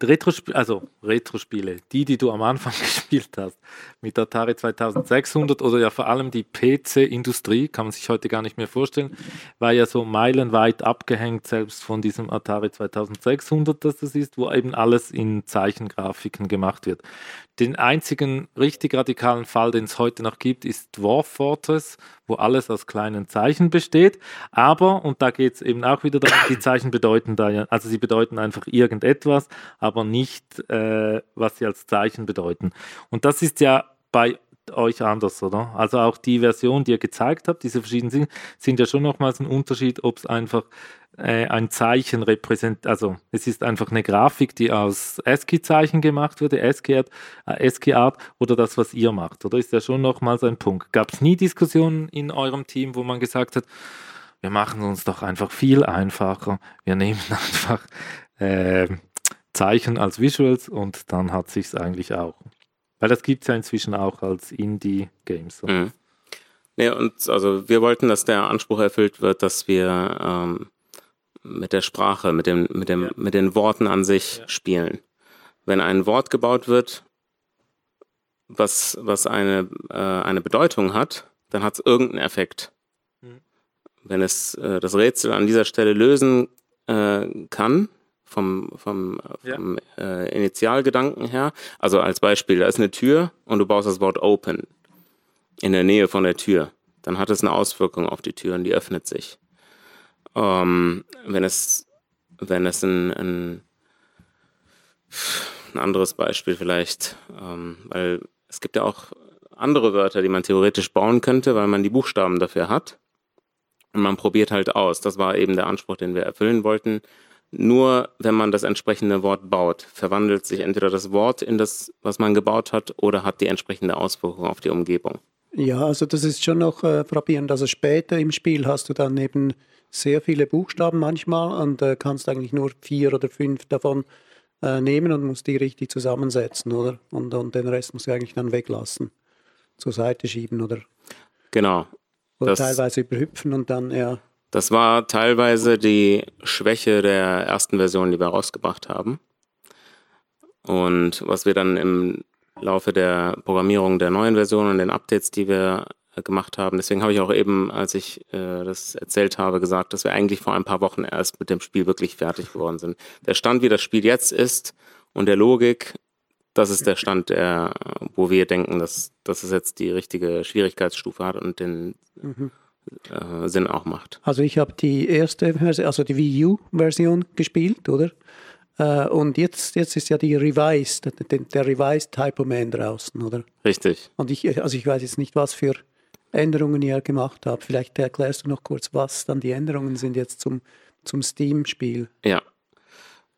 Retro also Retro-Spiele, die, die du am Anfang gespielt hast, mit Atari 2600 oder ja vor allem die PC-Industrie, kann man sich heute gar nicht mehr vorstellen, war ja so meilenweit abgehängt, selbst von diesem Atari 2600, das das ist, wo eben alles in Zeichengrafiken gemacht wird. Den einzigen richtig radikalen Fall, den es heute noch gibt, ist Dwarf Fortress, wo alles aus kleinen Zeichen besteht. Aber, und da geht es eben auch wieder darum, die Zeichen bedeuten da ja, also sie bedeuten einfach irgendetwas, aber nicht, äh, was sie als Zeichen bedeuten. Und das ist ja bei euch anders, oder? Also auch die Version, die ihr gezeigt habt, diese verschiedenen Dinge, sind ja schon nochmals ein Unterschied, ob es einfach äh, ein Zeichen repräsentiert, also es ist einfach eine Grafik, die aus ASCII-Zeichen gemacht wurde, ASCII-Art, äh, ASCII Art oder das, was ihr macht, oder ist ja schon nochmals ein Punkt. Gab es nie Diskussionen in eurem Team, wo man gesagt hat, wir machen uns doch einfach viel einfacher, wir nehmen einfach äh, Zeichen als Visuals und dann hat sich es eigentlich auch. Weil das gibt es ja inzwischen auch als Indie-Games. Mhm. Ja, und also wir wollten, dass der Anspruch erfüllt wird, dass wir ähm, mit der Sprache, mit, dem, mit, dem, ja. mit den Worten an sich ja. spielen. Wenn ein Wort gebaut wird, was, was eine, äh, eine Bedeutung hat, dann hat es irgendeinen Effekt. Mhm. Wenn es äh, das Rätsel an dieser Stelle lösen äh, kann, vom, vom, vom ja. äh, Initialgedanken her. Also als Beispiel, da ist eine Tür und du baust das Wort open in der Nähe von der Tür. Dann hat es eine Auswirkung auf die Tür und die öffnet sich. Ähm, wenn es, wenn es ein, ein, ein anderes Beispiel vielleicht, ähm, weil es gibt ja auch andere Wörter, die man theoretisch bauen könnte, weil man die Buchstaben dafür hat. Und man probiert halt aus. Das war eben der Anspruch, den wir erfüllen wollten nur wenn man das entsprechende Wort baut, verwandelt sich entweder das Wort in das, was man gebaut hat, oder hat die entsprechende Auswirkung auf die Umgebung. Ja, also das ist schon noch äh, frappierend. Also später im Spiel hast du dann eben sehr viele Buchstaben manchmal und äh, kannst eigentlich nur vier oder fünf davon äh, nehmen und musst die richtig zusammensetzen, oder? Und, und den Rest musst du eigentlich dann weglassen, zur Seite schieben, oder? Genau. Oder teilweise überhüpfen und dann, ja. Das war teilweise die Schwäche der ersten Version, die wir rausgebracht haben. Und was wir dann im Laufe der Programmierung der neuen Version und den Updates, die wir äh, gemacht haben. Deswegen habe ich auch eben, als ich äh, das erzählt habe, gesagt, dass wir eigentlich vor ein paar Wochen erst mit dem Spiel wirklich fertig geworden sind. Der Stand, wie das Spiel jetzt ist und der Logik, das ist der Stand, der, wo wir denken, dass, dass es jetzt die richtige Schwierigkeitsstufe hat und den mhm äh, Sinn auch macht. Also ich habe die erste Version, also die Wii U-Version gespielt, oder? Äh, und jetzt, jetzt ist ja die Revised, der, der Revised Typo Man draußen, oder? Richtig. Und ich, also ich weiß jetzt nicht, was für Änderungen ihr gemacht habt. Vielleicht erklärst du noch kurz, was dann die Änderungen sind jetzt zum, zum Steam-Spiel. Ja.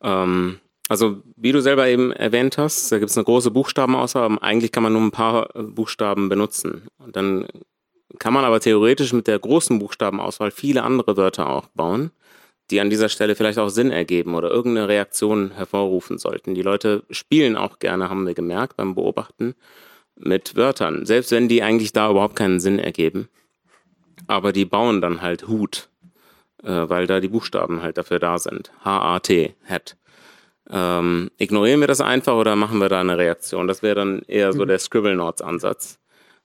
Ähm, also wie du selber eben erwähnt hast, da gibt es eine große Buchstabenauswahl, aber eigentlich kann man nur ein paar Buchstaben benutzen. Und dann kann man aber theoretisch mit der großen Buchstabenauswahl viele andere Wörter auch bauen, die an dieser Stelle vielleicht auch Sinn ergeben oder irgendeine Reaktion hervorrufen sollten. Die Leute spielen auch gerne, haben wir gemerkt beim Beobachten, mit Wörtern, selbst wenn die eigentlich da überhaupt keinen Sinn ergeben. Aber die bauen dann halt Hut, äh, weil da die Buchstaben halt dafür da sind. H-A-T, Hat. Ähm, ignorieren wir das einfach oder machen wir da eine Reaktion? Das wäre dann eher so mhm. der Scribble Notes Ansatz.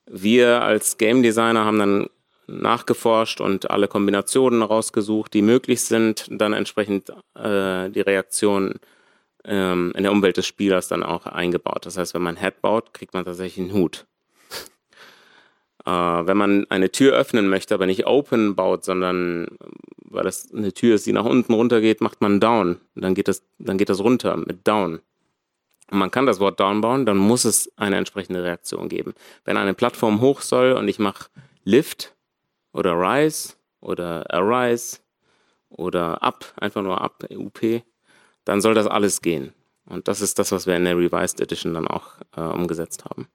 Wir als Game Designer haben dann nachgeforscht und alle Kombinationen rausgesucht, die möglich sind, dann entsprechend äh, die Reaktion ähm, in der Umwelt des Spielers dann auch eingebaut. Das heißt, wenn man Head baut, kriegt man tatsächlich einen Hut. Äh, wenn man eine Tür öffnen möchte, aber nicht Open baut, sondern weil das eine Tür ist, die nach unten runter geht, macht man Down. Dann geht das, dann geht das runter mit Down. Und man kann das Wort Down bauen, dann muss es eine entsprechende Reaktion geben. Wenn eine Plattform hoch soll und ich mache Lift oder Rise oder Arise oder Up, einfach nur Up, UP, dann soll das alles gehen. Und das ist das, was wir in der Revised Edition dann auch äh, umgesetzt haben.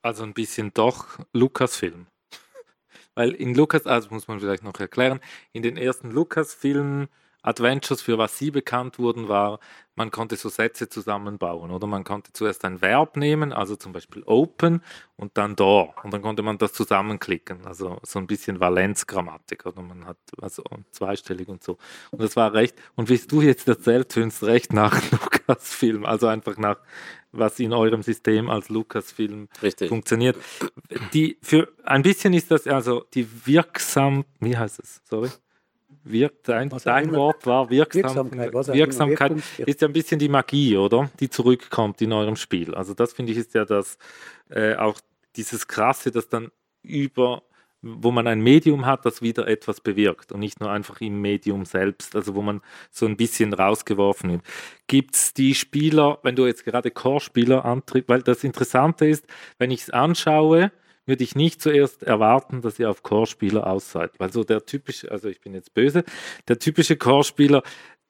Also ein bisschen doch Lukas-Film. Weil in Lukas, also muss man vielleicht noch erklären, in den ersten Lukas-Filmen Adventures, für was sie bekannt wurden, war, man konnte so Sätze zusammenbauen oder? Man konnte zuerst ein Verb nehmen, also zum Beispiel open und dann door. Und dann konnte man das zusammenklicken, also so ein bisschen Valenzgrammatik oder? Man hat also zweistellig und so. Und das war recht und wie du jetzt erzählt, tönst recht nach Lukas-Film, also einfach nach was in eurem System als Lukas-Film funktioniert. Die für ein bisschen ist das also die wirksam, wie heißt es? Sorry wirkt, dein, dein Wort war wirksam, Wirksamkeit. Wirksamkeit ist ja ein bisschen die Magie, oder? Die zurückkommt in eurem Spiel. Also das finde ich ist ja das äh, auch dieses Krasse, das dann über wo man ein Medium hat, das wieder etwas bewirkt und nicht nur einfach im Medium selbst, also wo man so ein bisschen rausgeworfen wird. Gibt es die Spieler, wenn du jetzt gerade Core-Spieler antrittst, weil das Interessante ist, wenn ich es anschaue, würde ich nicht zuerst erwarten, dass ihr auf Core-Spieler aus seid. Weil so der typische, also ich bin jetzt böse, der typische Core-Spieler,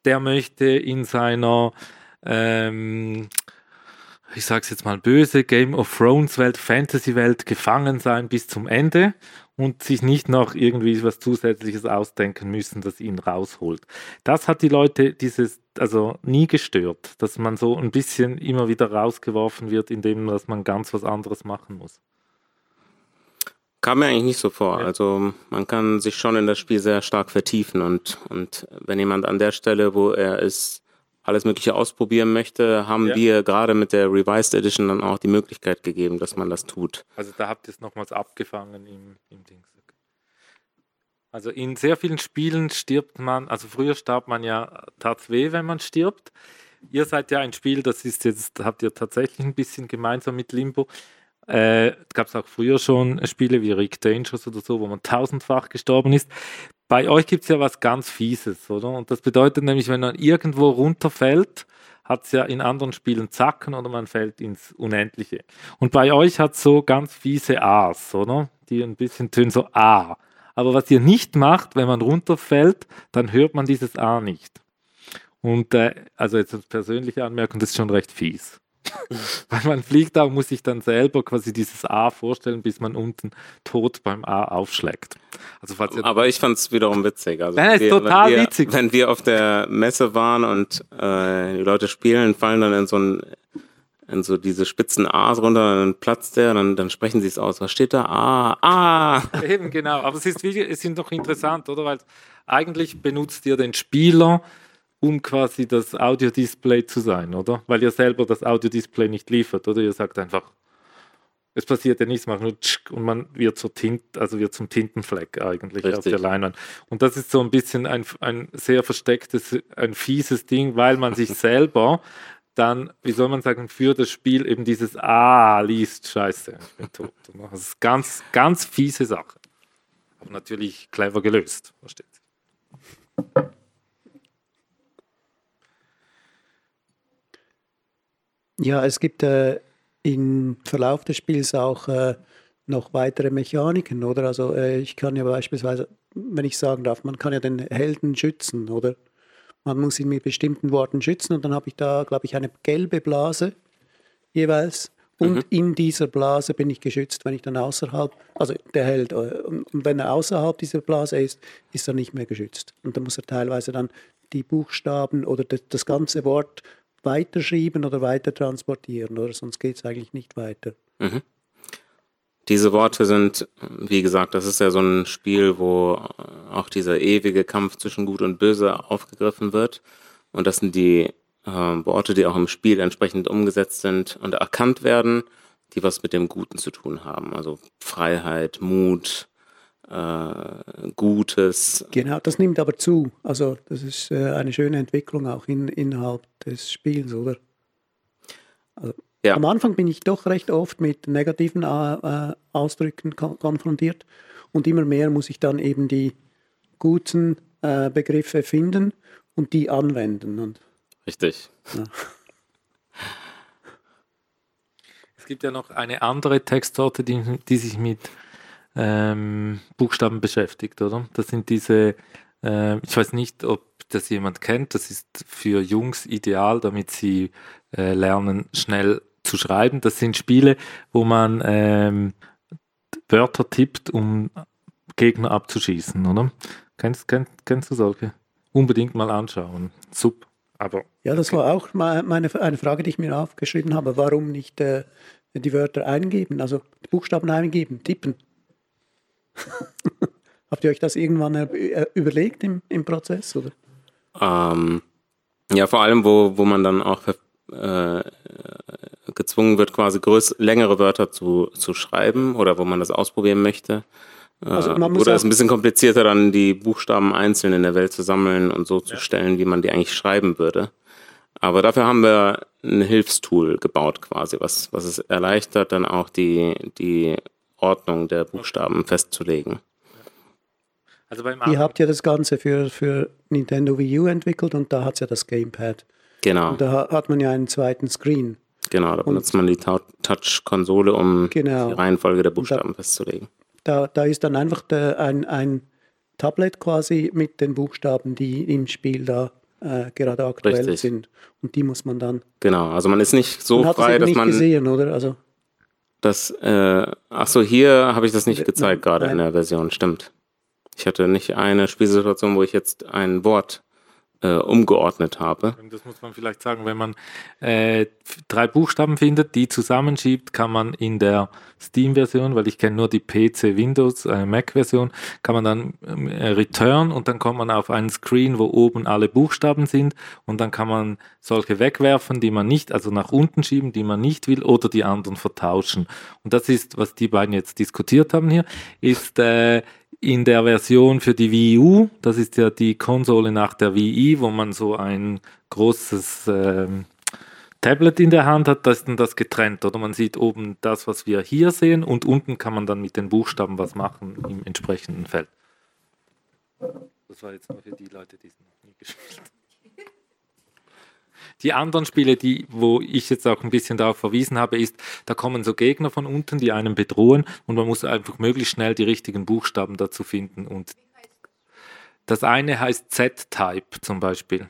der möchte in seiner, ähm, ich sag's jetzt mal böse, Game of Thrones Welt, Fantasy Welt gefangen sein bis zum Ende und sich nicht noch irgendwie was Zusätzliches ausdenken müssen, das ihn rausholt. Das hat die Leute dieses, also nie gestört, dass man so ein bisschen immer wieder rausgeworfen wird, indem dass man ganz was anderes machen muss. Kam mir eigentlich nicht so vor. Also man kann sich schon in das Spiel sehr stark vertiefen und, und wenn jemand an der Stelle, wo er ist, alles Mögliche ausprobieren möchte, haben ja. wir gerade mit der Revised Edition dann auch die Möglichkeit gegeben, dass man das tut. Also da habt ihr es nochmals abgefangen im, im Dings. Also in sehr vielen Spielen stirbt man, also früher starb man ja tat weh, wenn man stirbt. Ihr seid ja ein Spiel, das ist jetzt, habt ihr tatsächlich ein bisschen gemeinsam mit Limbo. Äh, Gab es auch früher schon Spiele wie Rick Dangerous oder so, wo man tausendfach gestorben ist. Bei euch gibt es ja was ganz Fieses, oder? Und das bedeutet nämlich, wenn man irgendwo runterfällt, hat es ja in anderen Spielen Zacken oder man fällt ins Unendliche. Und bei euch hat es so ganz fiese A's, oder? Die ein bisschen tönen so A. Aber was ihr nicht macht, wenn man runterfällt, dann hört man dieses A nicht. Und äh, also jetzt als persönliche Anmerkung, das ist schon recht fies. Weil man fliegt da, muss sich dann selber quasi dieses A vorstellen, bis man unten tot beim A aufschlägt. Also falls Aber ich fand es wiederum witzig. Also Nein, ist total wir, witzig. Wenn wir auf der Messe waren und äh, die Leute spielen, fallen dann in so ein in so diese spitzen A's runter, dann platzt der, dann, dann sprechen sie es aus. Was steht da? Ah, ah. Eben, genau. Aber es ist, es sind doch interessant, oder? Weil eigentlich benutzt ihr den Spieler, um quasi das Audiodisplay zu sein, oder? Weil ihr selber das Audiodisplay nicht liefert, oder? Ihr sagt einfach, es passiert ja nichts, macht nur tschk und man wird zur Tint, also wird zum Tintenfleck eigentlich Richtig. auf der Leinwand. Und das ist so ein bisschen ein, ein sehr verstecktes, ein fieses Ding, weil man sich selber dann, wie soll man sagen, für das Spiel eben dieses Ah liest, scheiße, ich bin tot. Das ist ganz, ganz fiese Sache. Aber natürlich clever gelöst, versteht Ja, es gibt äh, im Verlauf des Spiels auch äh, noch weitere Mechaniken, oder? Also äh, ich kann ja beispielsweise, wenn ich sagen darf, man kann ja den Helden schützen, oder? Man muss ihn mit bestimmten Worten schützen und dann habe ich da, glaube ich, eine gelbe Blase jeweils. Und mhm. in dieser Blase bin ich geschützt, wenn ich dann außerhalb, also der Held, äh, und wenn er außerhalb dieser Blase ist, ist er nicht mehr geschützt. Und dann muss er teilweise dann die Buchstaben oder das ganze Wort weiterschreiben oder weiter transportieren, oder sonst geht es eigentlich nicht weiter. Mhm. Diese Worte sind, wie gesagt, das ist ja so ein Spiel, wo auch dieser ewige Kampf zwischen Gut und Böse aufgegriffen wird. Und das sind die äh, Worte, die auch im Spiel entsprechend umgesetzt sind und erkannt werden, die was mit dem Guten zu tun haben. Also Freiheit, Mut, äh, Gutes. Genau, das nimmt aber zu. Also das ist äh, eine schöne Entwicklung auch in, innerhalb des Spiels, oder? Also, ja. Am Anfang bin ich doch recht oft mit negativen äh, äh Ausdrücken ko konfrontiert und immer mehr muss ich dann eben die guten äh, Begriffe finden und die anwenden. Und, Richtig. Ja. Es gibt ja noch eine andere Textsorte, die, die sich mit ähm, Buchstaben beschäftigt, oder? Das sind diese, äh, ich weiß nicht, ob das jemand kennt, das ist für Jungs ideal, damit sie äh, lernen, schnell zu schreiben. Das sind Spiele, wo man ähm, Wörter tippt, um Gegner abzuschießen, oder? Kennst, kennst, kennst du solche? Unbedingt mal anschauen. Super. Aber ja, das war auch meine, eine Frage, die ich mir aufgeschrieben habe. Warum nicht äh, die Wörter eingeben, also die Buchstaben eingeben, tippen? Habt ihr euch das irgendwann überlegt im, im Prozess? Oder? Ähm, ja, vor allem, wo, wo man dann auch äh, gezwungen wird, quasi größ längere Wörter zu, zu schreiben oder wo man das ausprobieren möchte. Äh, also oder es ist ein bisschen komplizierter, dann die Buchstaben einzeln in der Welt zu sammeln und so zu stellen, wie man die eigentlich schreiben würde. Aber dafür haben wir ein Hilfstool gebaut quasi, was, was es erleichtert, dann auch die, die Ordnung der Buchstaben festzulegen. Also Ihr habt ja das Ganze für, für Nintendo Wii U entwickelt und da hat es ja das Gamepad. Genau. Und da hat man ja einen zweiten Screen. Genau, da benutzt man die Touch-Konsole, um genau. die Reihenfolge der Buchstaben da, festzulegen. Da, da ist dann einfach der, ein, ein Tablet quasi mit den Buchstaben, die im Spiel da äh, gerade aktuell Richtig. sind. Und die muss man dann. Genau, also man ist nicht so man frei, dass nicht man. gesehen, oder? Also das, äh, ach so, hier habe ich das nicht gezeigt gerade in der Version, stimmt. Ich hatte nicht eine Spielsituation, wo ich jetzt ein Wort äh, umgeordnet habe. Das muss man vielleicht sagen, wenn man äh, drei Buchstaben findet, die zusammenschiebt, kann man in der Steam-Version, weil ich kenne nur die PC, Windows, äh, Mac-Version, kann man dann äh, Return und dann kommt man auf einen Screen, wo oben alle Buchstaben sind und dann kann man solche wegwerfen, die man nicht, also nach unten schieben, die man nicht will oder die anderen vertauschen. Und das ist, was die beiden jetzt diskutiert haben hier, ist äh, in der Version für die Wii U, das ist ja die Konsole nach der Wii, wo man so ein großes äh, Tablet in der Hand hat, da ist dann das getrennt, oder man sieht oben das, was wir hier sehen und unten kann man dann mit den Buchstaben was machen im entsprechenden Feld. Das war jetzt mal für die Leute, die es noch nie gespielt haben. Die anderen Spiele, die, wo ich jetzt auch ein bisschen darauf verwiesen habe, ist, da kommen so Gegner von unten, die einen bedrohen und man muss einfach möglichst schnell die richtigen Buchstaben dazu finden. Und das eine heißt Z-Type zum Beispiel.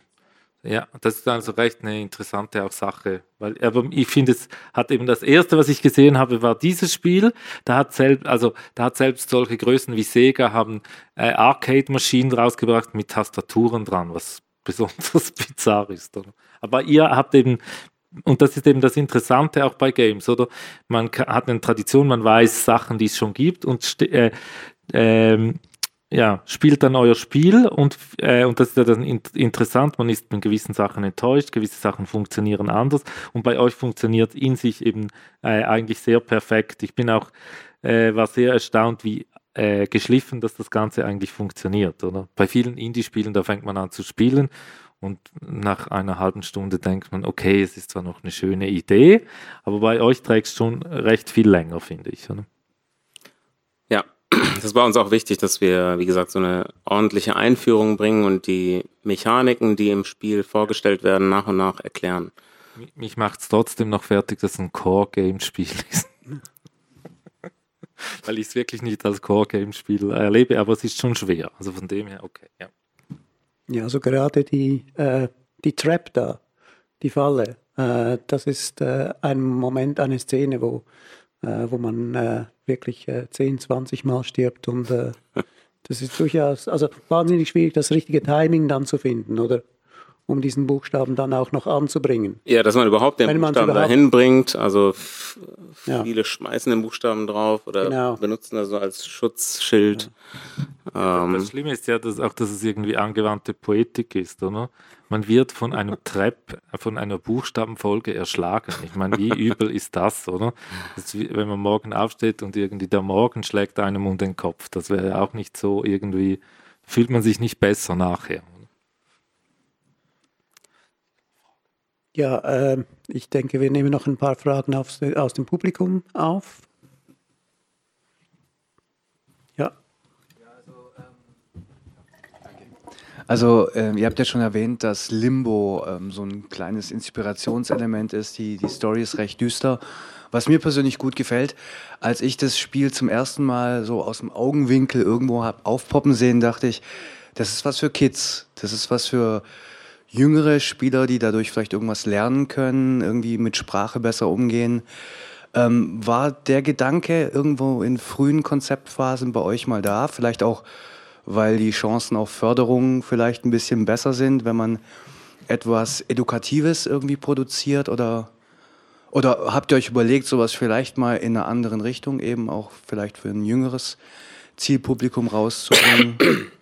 Ja, das ist also recht eine interessante auch Sache, weil aber ich finde es hat eben das erste, was ich gesehen habe, war dieses Spiel. Da hat selbst also da hat selbst solche Größen wie Sega haben äh, Arcade-Maschinen rausgebracht mit Tastaturen dran, was besonders bizarr ist. Oder? Aber ihr habt eben, und das ist eben das Interessante auch bei Games, oder? Man hat eine Tradition, man weiß Sachen, die es schon gibt und äh, äh, ja, spielt dann euer Spiel und, äh, und das ist ja dann in interessant, man ist mit gewissen Sachen enttäuscht, gewisse Sachen funktionieren anders und bei euch funktioniert in sich eben äh, eigentlich sehr perfekt. Ich bin auch, äh, war sehr erstaunt, wie äh, geschliffen, dass das Ganze eigentlich funktioniert, oder? Bei vielen Indie-Spielen, da fängt man an zu spielen und nach einer halben Stunde denkt man, okay, es ist zwar noch eine schöne Idee, aber bei euch trägt es schon recht viel länger, finde ich. Oder? Ja, das war uns auch wichtig, dass wir, wie gesagt, so eine ordentliche Einführung bringen und die Mechaniken, die im Spiel vorgestellt werden, nach und nach erklären. Mich macht es trotzdem noch fertig, dass es ein Core-Game-Spiel ist. Weil ich es wirklich nicht als Core-Game-Spiel erlebe, aber es ist schon schwer. Also von dem her, okay, ja. Ja, also gerade die, äh, die Trap da, die Falle, äh, das ist äh, ein Moment, eine Szene, wo, äh, wo man äh, wirklich 10, äh, 20 Mal stirbt und das ist durchaus, also wahnsinnig schwierig, das richtige Timing dann zu finden, oder? Um diesen Buchstaben dann auch noch anzubringen. Ja, dass man überhaupt den Buchstaben dahin bringt. Also viele ja. schmeißen den Buchstaben drauf oder genau. benutzen das so als Schutzschild. Ja. Ähm, das Schlimme ist ja dass auch, dass es irgendwie angewandte Poetik ist, oder? Man wird von einem Trepp, von einer Buchstabenfolge erschlagen. Ich meine, wie übel ist das, oder? Das wie, wenn man morgen aufsteht und irgendwie der Morgen schlägt einem um den Kopf. Das wäre auch nicht so irgendwie, fühlt man sich nicht besser nachher. Ja, äh, ich denke, wir nehmen noch ein paar Fragen aus, aus dem Publikum auf. Ja. Also, äh, ihr habt ja schon erwähnt, dass Limbo ähm, so ein kleines Inspirationselement ist. Die, die Story ist recht düster. Was mir persönlich gut gefällt, als ich das Spiel zum ersten Mal so aus dem Augenwinkel irgendwo habe aufpoppen sehen, dachte ich, das ist was für Kids. Das ist was für jüngere Spieler, die dadurch vielleicht irgendwas lernen können, irgendwie mit Sprache besser umgehen. Ähm, war der Gedanke irgendwo in frühen Konzeptphasen bei euch mal da? Vielleicht auch, weil die Chancen auf Förderung vielleicht ein bisschen besser sind, wenn man etwas Edukatives irgendwie produziert oder oder habt ihr euch überlegt, sowas vielleicht mal in einer anderen Richtung eben auch vielleicht für ein jüngeres Zielpublikum rauszubringen?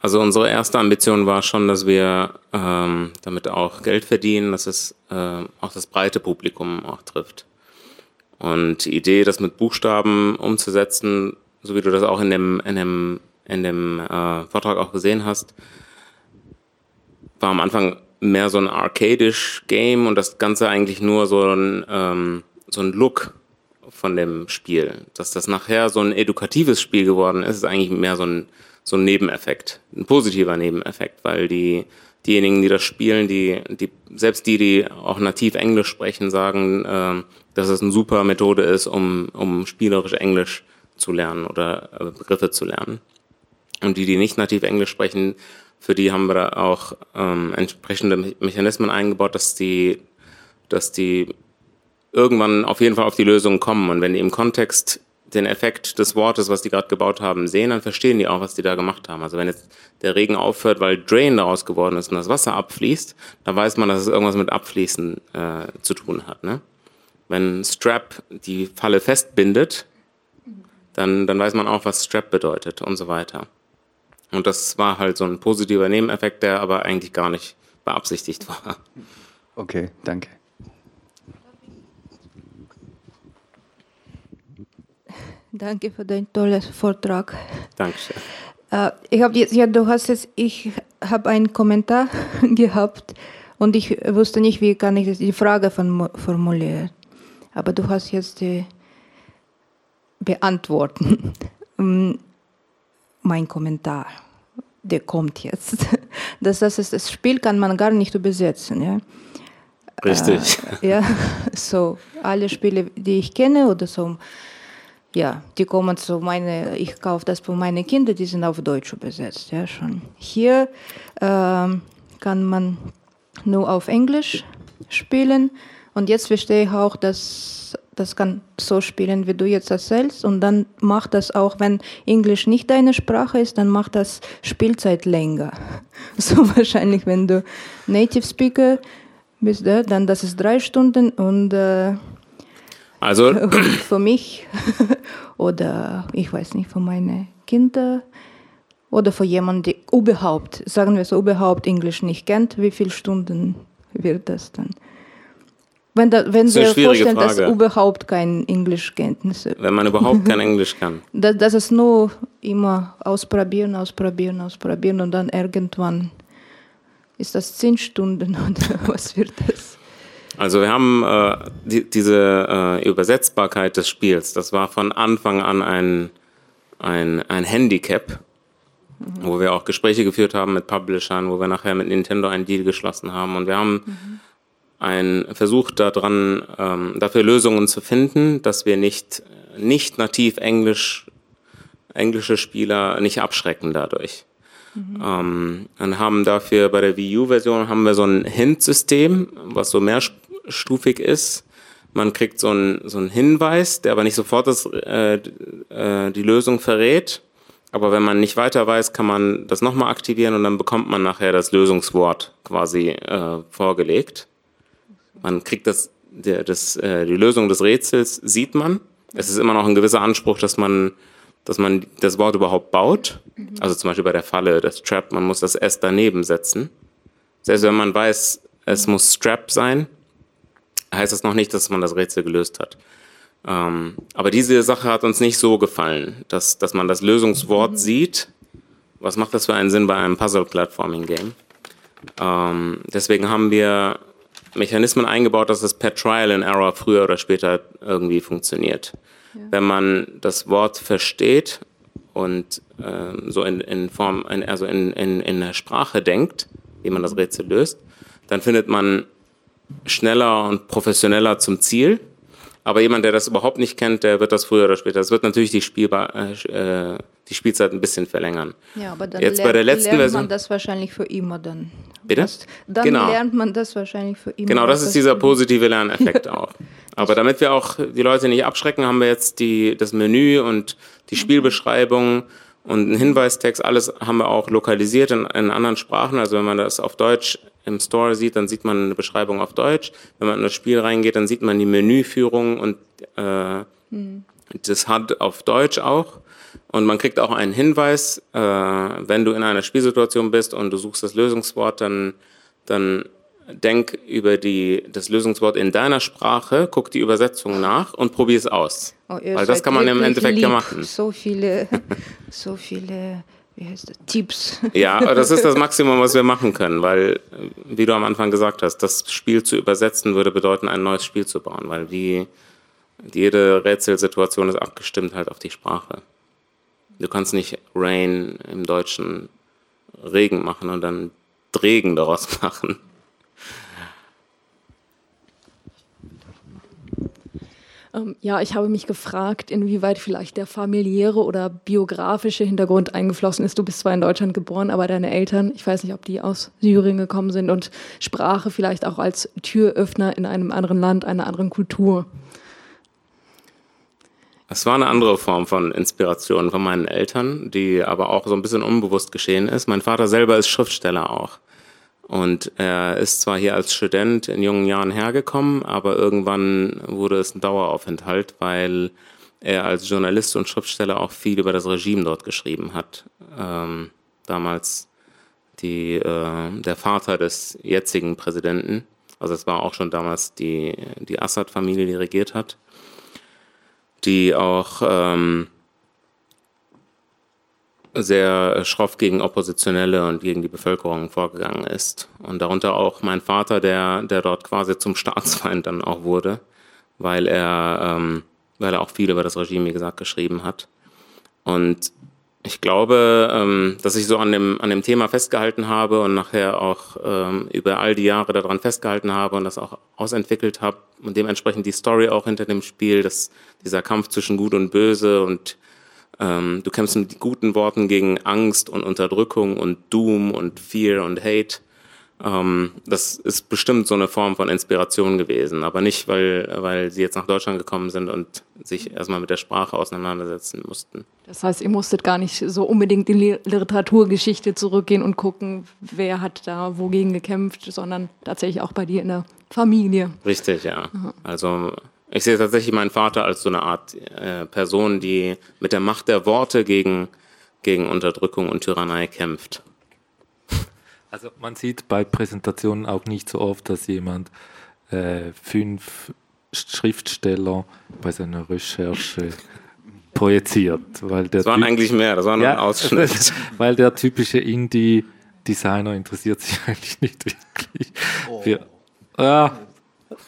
Also unsere erste Ambition war schon, dass wir ähm, damit auch Geld verdienen, dass es äh, auch das breite Publikum auch trifft. Und die Idee, das mit Buchstaben umzusetzen, so wie du das auch in dem, in dem, in dem äh, Vortrag auch gesehen hast, war am Anfang mehr so ein arcadisch Game und das Ganze eigentlich nur so ein, ähm, so ein Look von dem Spiel. Dass das nachher so ein edukatives Spiel geworden ist, ist eigentlich mehr so ein so ein Nebeneffekt, ein positiver Nebeneffekt, weil die, diejenigen, die das spielen, die, die, selbst die, die auch nativ Englisch sprechen, sagen, äh, dass es eine super Methode ist, um, um spielerisch Englisch zu lernen oder äh, Begriffe zu lernen. Und die, die nicht nativ Englisch sprechen, für die haben wir da auch ähm, entsprechende Mechanismen eingebaut, dass die, dass die irgendwann auf jeden Fall auf die Lösung kommen. Und wenn die im Kontext den Effekt des Wortes, was die gerade gebaut haben, sehen, dann verstehen die auch, was die da gemacht haben. Also wenn jetzt der Regen aufhört, weil Drain daraus geworden ist und das Wasser abfließt, dann weiß man, dass es irgendwas mit Abfließen äh, zu tun hat. Ne? Wenn Strap die Falle festbindet, dann, dann weiß man auch, was Strap bedeutet und so weiter. Und das war halt so ein positiver Nebeneffekt, der aber eigentlich gar nicht beabsichtigt war. Okay, danke. Danke für deinen tollen Vortrag. Dankeschön. Äh, ich habe jetzt, ja, du hast jetzt, ich habe einen Kommentar gehabt und ich wusste nicht, wie kann ich die Frage formulieren. Aber du hast jetzt die beantworten. Mm, mein Kommentar, der kommt jetzt. Das, das, ist, das Spiel kann man gar nicht übersetzen. Ja? Richtig. Äh, ja, so alle Spiele, die ich kenne oder so ja, die kommen zu meine, ich kaufe das für meine Kinder, die sind auf Deutsch übersetzt, ja schon. Hier ähm, kann man nur auf Englisch spielen und jetzt verstehe ich auch, dass das kann so spielen, wie du jetzt erzählst und dann macht das auch, wenn Englisch nicht deine Sprache ist, dann macht das Spielzeit länger. So wahrscheinlich, wenn du Native Speaker bist, dann das ist drei Stunden und äh, also für mich oder ich weiß nicht, für meine Kinder oder für jemanden, der überhaupt, sagen wir so, überhaupt Englisch nicht kennt, wie viele Stunden wird das dann? Wenn, da, wenn wir vorstellen, Frage. dass überhaupt kein Englischkenntnisse. Wenn man überhaupt kein Englisch kann. Das, das ist nur immer ausprobieren, ausprobieren, ausprobieren und dann irgendwann ist das zehn Stunden oder was wird das? Also wir haben äh, die, diese äh, Übersetzbarkeit des Spiels, das war von Anfang an ein, ein, ein Handicap, mhm. wo wir auch Gespräche geführt haben mit Publishern, wo wir nachher mit Nintendo einen Deal geschlossen haben. Und wir haben mhm. ein Versuch daran, ähm, dafür Lösungen zu finden, dass wir nicht, nicht nativ Englisch, englische Spieler nicht abschrecken dadurch. Mhm. Ähm, und haben dafür bei der Wii U-Version haben wir so ein Hint-System, was so mehrstufig ist. Man kriegt so einen so einen Hinweis, der aber nicht sofort das, äh, äh, die Lösung verrät. Aber wenn man nicht weiter weiß, kann man das nochmal aktivieren und dann bekommt man nachher das Lösungswort quasi äh, vorgelegt. Man kriegt das, der, das, äh, die Lösung des Rätsels, sieht man. Es ist immer noch ein gewisser Anspruch, dass man, dass man das Wort überhaupt baut. Mhm. Also zum Beispiel bei der Falle, das Trap, man muss das S daneben setzen. Selbst wenn man weiß, es muss Strap sein, heißt das noch nicht, dass man das Rätsel gelöst hat. Ähm, aber diese Sache hat uns nicht so gefallen, dass, dass man das Lösungswort mhm. sieht. Was macht das für einen Sinn bei einem Puzzle-Platforming-Game? Ähm, deswegen haben wir Mechanismen eingebaut, dass es per Trial and Error früher oder später irgendwie funktioniert. Ja. Wenn man das Wort versteht und ähm, so in, in Form, in, also in, in, in der Sprache denkt, wie man das Rätsel löst, dann findet man schneller und professioneller zum Ziel. Aber jemand, der das überhaupt nicht kennt, der wird das früher oder später. Das wird natürlich die, Spielbar äh, die Spielzeit ein bisschen verlängern. Ja, aber dann Jetzt lernt, bei der letzten lernt man das wahrscheinlich für immer dann. Bitte? Dann genau. lernt man das wahrscheinlich für immer. Genau, das ist dieser positive Lerneffekt auch. Aber damit wir auch die Leute nicht abschrecken, haben wir jetzt die, das Menü und die mhm. Spielbeschreibung und einen Hinweistext, alles haben wir auch lokalisiert in, in anderen Sprachen. Also wenn man das auf Deutsch im Store sieht, dann sieht man eine Beschreibung auf Deutsch. Wenn man in das Spiel reingeht, dann sieht man die Menüführung und äh, mhm. das hat auf Deutsch auch. Und man kriegt auch einen Hinweis, äh, wenn du in einer Spielsituation bist und du suchst das Lösungswort, dann, dann denk über die, das Lösungswort in deiner Sprache, guck die Übersetzung nach und probier es aus. Oh, Weil das kann man im Endeffekt ja machen. So viele, so viele wie heißt das, Tipps. Ja, das ist das Maximum, was wir machen können, weil, wie du am Anfang gesagt hast, das Spiel zu übersetzen würde bedeuten, ein neues Spiel zu bauen, weil die, jede Rätselsituation ist abgestimmt halt auf die Sprache. Du kannst nicht Rain im Deutschen Regen machen und dann Regen daraus machen. Ja, ich habe mich gefragt, inwieweit vielleicht der familiäre oder biografische Hintergrund eingeflossen ist. Du bist zwar in Deutschland geboren, aber deine Eltern, ich weiß nicht, ob die aus Syrien gekommen sind und Sprache vielleicht auch als Türöffner in einem anderen Land, einer anderen Kultur. Es war eine andere Form von Inspiration von meinen Eltern, die aber auch so ein bisschen unbewusst geschehen ist. Mein Vater selber ist Schriftsteller auch. Und er ist zwar hier als Student in jungen Jahren hergekommen, aber irgendwann wurde es ein Daueraufenthalt, weil er als Journalist und Schriftsteller auch viel über das Regime dort geschrieben hat. Ähm, damals die, äh, der Vater des jetzigen Präsidenten, also es war auch schon damals die, die Assad-Familie, die regiert hat, die auch ähm, sehr schroff gegen Oppositionelle und gegen die Bevölkerung vorgegangen ist. Und darunter auch mein Vater, der, der dort quasi zum Staatsfeind dann auch wurde, weil er, ähm, weil er auch viel über das Regime, wie gesagt, geschrieben hat. Und ich glaube, ähm, dass ich so an dem, an dem Thema festgehalten habe und nachher auch ähm, über all die Jahre daran festgehalten habe und das auch ausentwickelt habe und dementsprechend die Story auch hinter dem Spiel, dass dieser Kampf zwischen Gut und Böse und ähm, du kämpfst mit guten Worten gegen Angst und Unterdrückung und Doom und Fear und Hate. Ähm, das ist bestimmt so eine Form von Inspiration gewesen, aber nicht, weil, weil sie jetzt nach Deutschland gekommen sind und sich erstmal mit der Sprache auseinandersetzen mussten. Das heißt, ihr musstet gar nicht so unbedingt in die Literaturgeschichte zurückgehen und gucken, wer hat da wogegen gekämpft, sondern tatsächlich auch bei dir in der Familie. Richtig, ja. Also ich sehe tatsächlich meinen Vater als so eine Art äh, Person, die mit der Macht der Worte gegen, gegen Unterdrückung und Tyrannei kämpft. Also man sieht bei Präsentationen auch nicht so oft, dass jemand äh, fünf Schriftsteller bei seiner Recherche projiziert. Weil der das waren eigentlich mehr, das war nur ja, ein Ausschnitt. weil der typische Indie-Designer interessiert sich eigentlich nicht wirklich. Oh. Für, ja,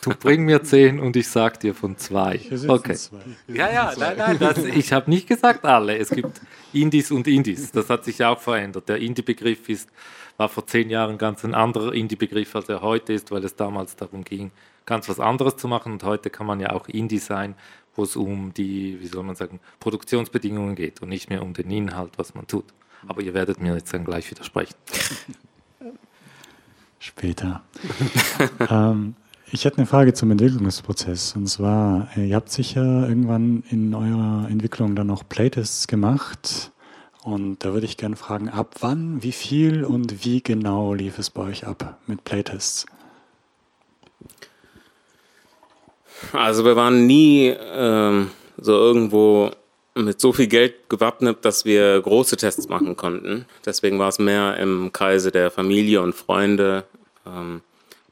Du bring mir zehn und ich sag dir von zwei. Okay. zwei. Ja, ja, nein, nein, das, ich habe nicht gesagt alle. Es gibt Indies und Indies. Das hat sich auch verändert. Der Indie-Begriff ist, war vor zehn Jahren ganz ein anderer Indie-Begriff, als er heute ist, weil es damals darum ging, ganz was anderes zu machen. Und heute kann man ja auch Indie sein, wo es um die, wie soll man sagen, Produktionsbedingungen geht und nicht mehr um den Inhalt, was man tut. Aber ihr werdet mir jetzt dann gleich widersprechen. Später. ähm, ich hätte eine Frage zum Entwicklungsprozess. Und zwar, äh, ihr habt sicher irgendwann in eurer Entwicklung dann noch Playtests gemacht. Und da würde ich gerne fragen, ab wann, wie viel und wie genau lief es bei euch ab mit Playtests? Also wir waren nie ähm, so irgendwo mit so viel Geld gewappnet, dass wir große Tests machen konnten. Deswegen war es mehr im Kreise der Familie und Freunde. Ähm,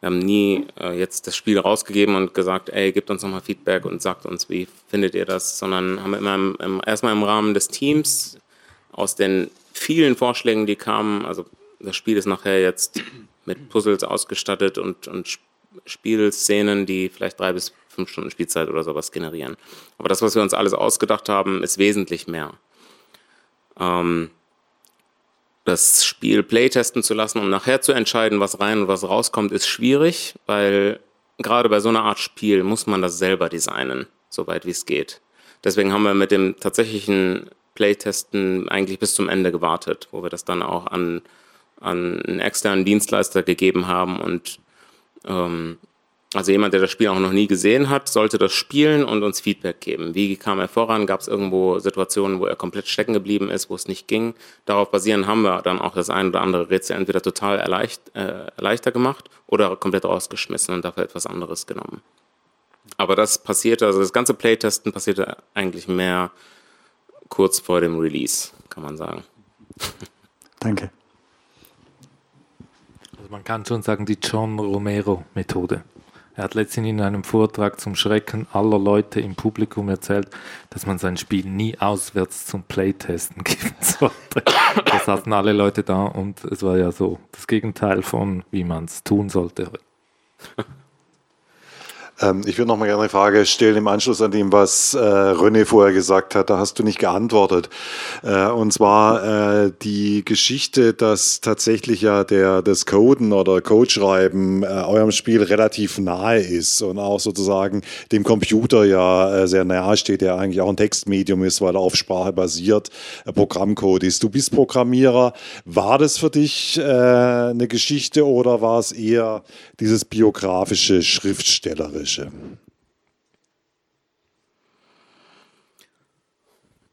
wir haben nie äh, jetzt das Spiel rausgegeben und gesagt, ey, gebt uns nochmal Feedback und sagt uns, wie findet ihr das, sondern haben immer im, im, erstmal im Rahmen des Teams aus den vielen Vorschlägen, die kamen, also das Spiel ist nachher jetzt mit Puzzles ausgestattet und, und Sp- Spielszenen, die vielleicht drei bis fünf Stunden Spielzeit oder sowas generieren. Aber das, was wir uns alles ausgedacht haben, ist wesentlich mehr. Ähm, das Spiel playtesten zu lassen, um nachher zu entscheiden, was rein und was rauskommt, ist schwierig, weil gerade bei so einer Art Spiel muss man das selber designen, soweit wie es geht. Deswegen haben wir mit dem tatsächlichen Playtesten eigentlich bis zum Ende gewartet, wo wir das dann auch an, an einen externen Dienstleister gegeben haben und ähm, also jemand, der das Spiel auch noch nie gesehen hat, sollte das spielen und uns Feedback geben. Wie kam er voran? Gab es irgendwo Situationen, wo er komplett stecken geblieben ist, wo es nicht ging? Darauf basierend haben wir dann auch das ein oder andere Rätsel entweder total erleicht, äh, leichter gemacht oder komplett rausgeschmissen und dafür etwas anderes genommen. Aber das passierte, also das ganze Playtesten passierte eigentlich mehr kurz vor dem Release, kann man sagen. Danke. Also man kann schon sagen, die John Romero-Methode. Er hat letztens in einem Vortrag zum Schrecken aller Leute im Publikum erzählt, dass man sein Spiel nie auswärts zum Playtesten geben sollte. Da saßen alle Leute da und es war ja so das Gegenteil von, wie man es tun sollte. Ähm, ich würde noch mal gerne eine Frage stellen im Anschluss an dem, was äh, René vorher gesagt hat. Da hast du nicht geantwortet. Äh, und zwar äh, die Geschichte, dass tatsächlich ja der, das Coden oder Codeschreiben äh, eurem Spiel relativ nahe ist und auch sozusagen dem Computer ja äh, sehr nahe steht, der eigentlich auch ein Textmedium ist, weil er auf Sprache basiert, äh, Programmcode ist. Du bist Programmierer. War das für dich äh, eine Geschichte oder war es eher dieses biografische, schriftstellerische?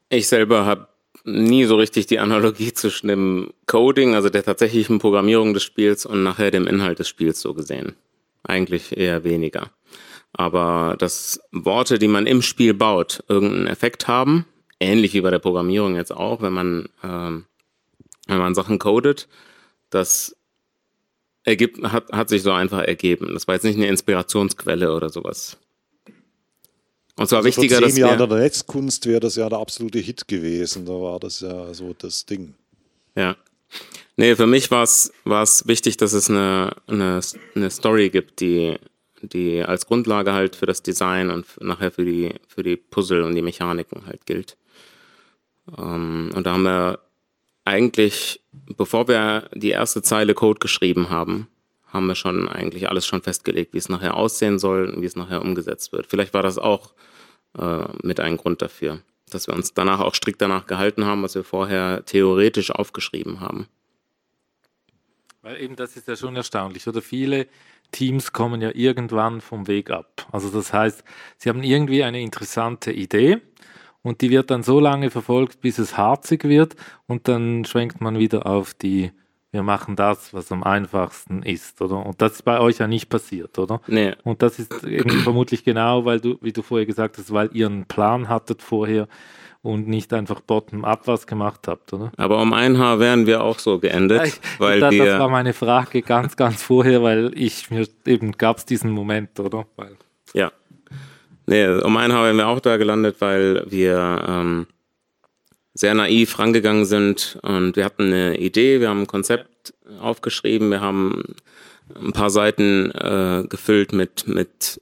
Ich selber habe nie so richtig die Analogie zwischen dem Coding, also der tatsächlichen Programmierung des Spiels und nachher dem Inhalt des Spiels so gesehen. Eigentlich eher weniger. Aber dass Worte, die man im Spiel baut, irgendeinen Effekt haben, ähnlich wie bei der Programmierung jetzt auch, wenn man, ähm, wenn man Sachen codet, das ergibt, hat, hat sich so einfach ergeben. Das war jetzt nicht eine Inspirationsquelle oder sowas. Und zwar Also wichtiger, vor zehn Jahren der Netzkunst wäre das ja der absolute Hit gewesen. Da war das ja so das Ding. Ja. Nee, für mich war es wichtig, dass es eine, eine, eine Story gibt, die, die als Grundlage halt für das Design und nachher für die, für die Puzzle und die Mechaniken halt gilt. Ähm, und da haben wir eigentlich, bevor wir die erste Zeile Code geschrieben haben, haben wir schon eigentlich alles schon festgelegt, wie es nachher aussehen soll und wie es nachher umgesetzt wird. Vielleicht war das auch äh, mit ein Grund dafür, dass wir uns danach auch strikt danach gehalten haben, was wir vorher theoretisch aufgeschrieben haben. Weil eben das ist ja schon erstaunlich, oder? Viele Teams kommen ja irgendwann vom Weg ab. Also das heißt, sie haben irgendwie eine interessante Idee und die wird dann so lange verfolgt, bis es harzig wird und dann schwenkt man wieder auf die, wir machen das, was am einfachsten ist, oder? Und das ist bei euch ja nicht passiert, oder? Nee, Und das ist vermutlich genau, weil du, wie du vorher gesagt hast, weil ihr einen Plan hattet vorher und nicht einfach bottom-up was gemacht habt, oder? aber um ein Haar wären wir auch so geendet, weil das, das war wir, meine Frage ganz, ganz vorher, weil ich mir eben gab es diesen Moment, oder? Weil, ja. Nee, um ein Haar wären wir auch da gelandet, weil wir ähm, sehr naiv rangegangen sind und wir hatten eine Idee, wir haben ein Konzept aufgeschrieben, wir haben ein paar Seiten äh, gefüllt mit, mit,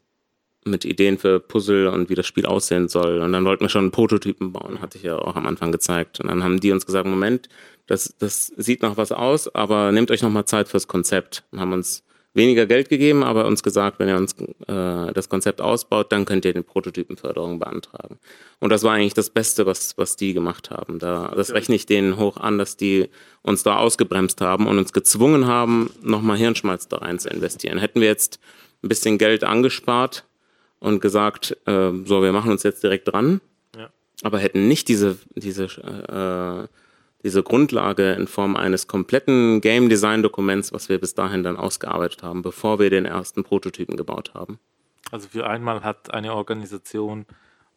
mit Ideen für Puzzle und wie das Spiel aussehen soll. Und dann wollten wir schon Prototypen bauen, hatte ich ja auch am Anfang gezeigt. Und dann haben die uns gesagt, Moment, das, das sieht nach was aus, aber nehmt euch nochmal Zeit fürs Konzept. Und haben uns weniger Geld gegeben, aber uns gesagt, wenn ihr uns äh, das Konzept ausbaut, dann könnt ihr den Prototypenförderung beantragen. Und das war eigentlich das Beste, was, was die gemacht haben. Da, das rechne ich denen hoch an, dass die uns da ausgebremst haben und uns gezwungen haben, nochmal Hirnschmalz da rein zu investieren. Hätten wir jetzt ein bisschen Geld angespart und gesagt, äh, so, wir machen uns jetzt direkt dran, ja. aber hätten nicht diese, diese äh, diese Grundlage in Form eines kompletten Game Design Dokuments, was wir bis dahin dann ausgearbeitet haben, bevor wir den ersten Prototypen gebaut haben. Also für einmal hat eine Organisation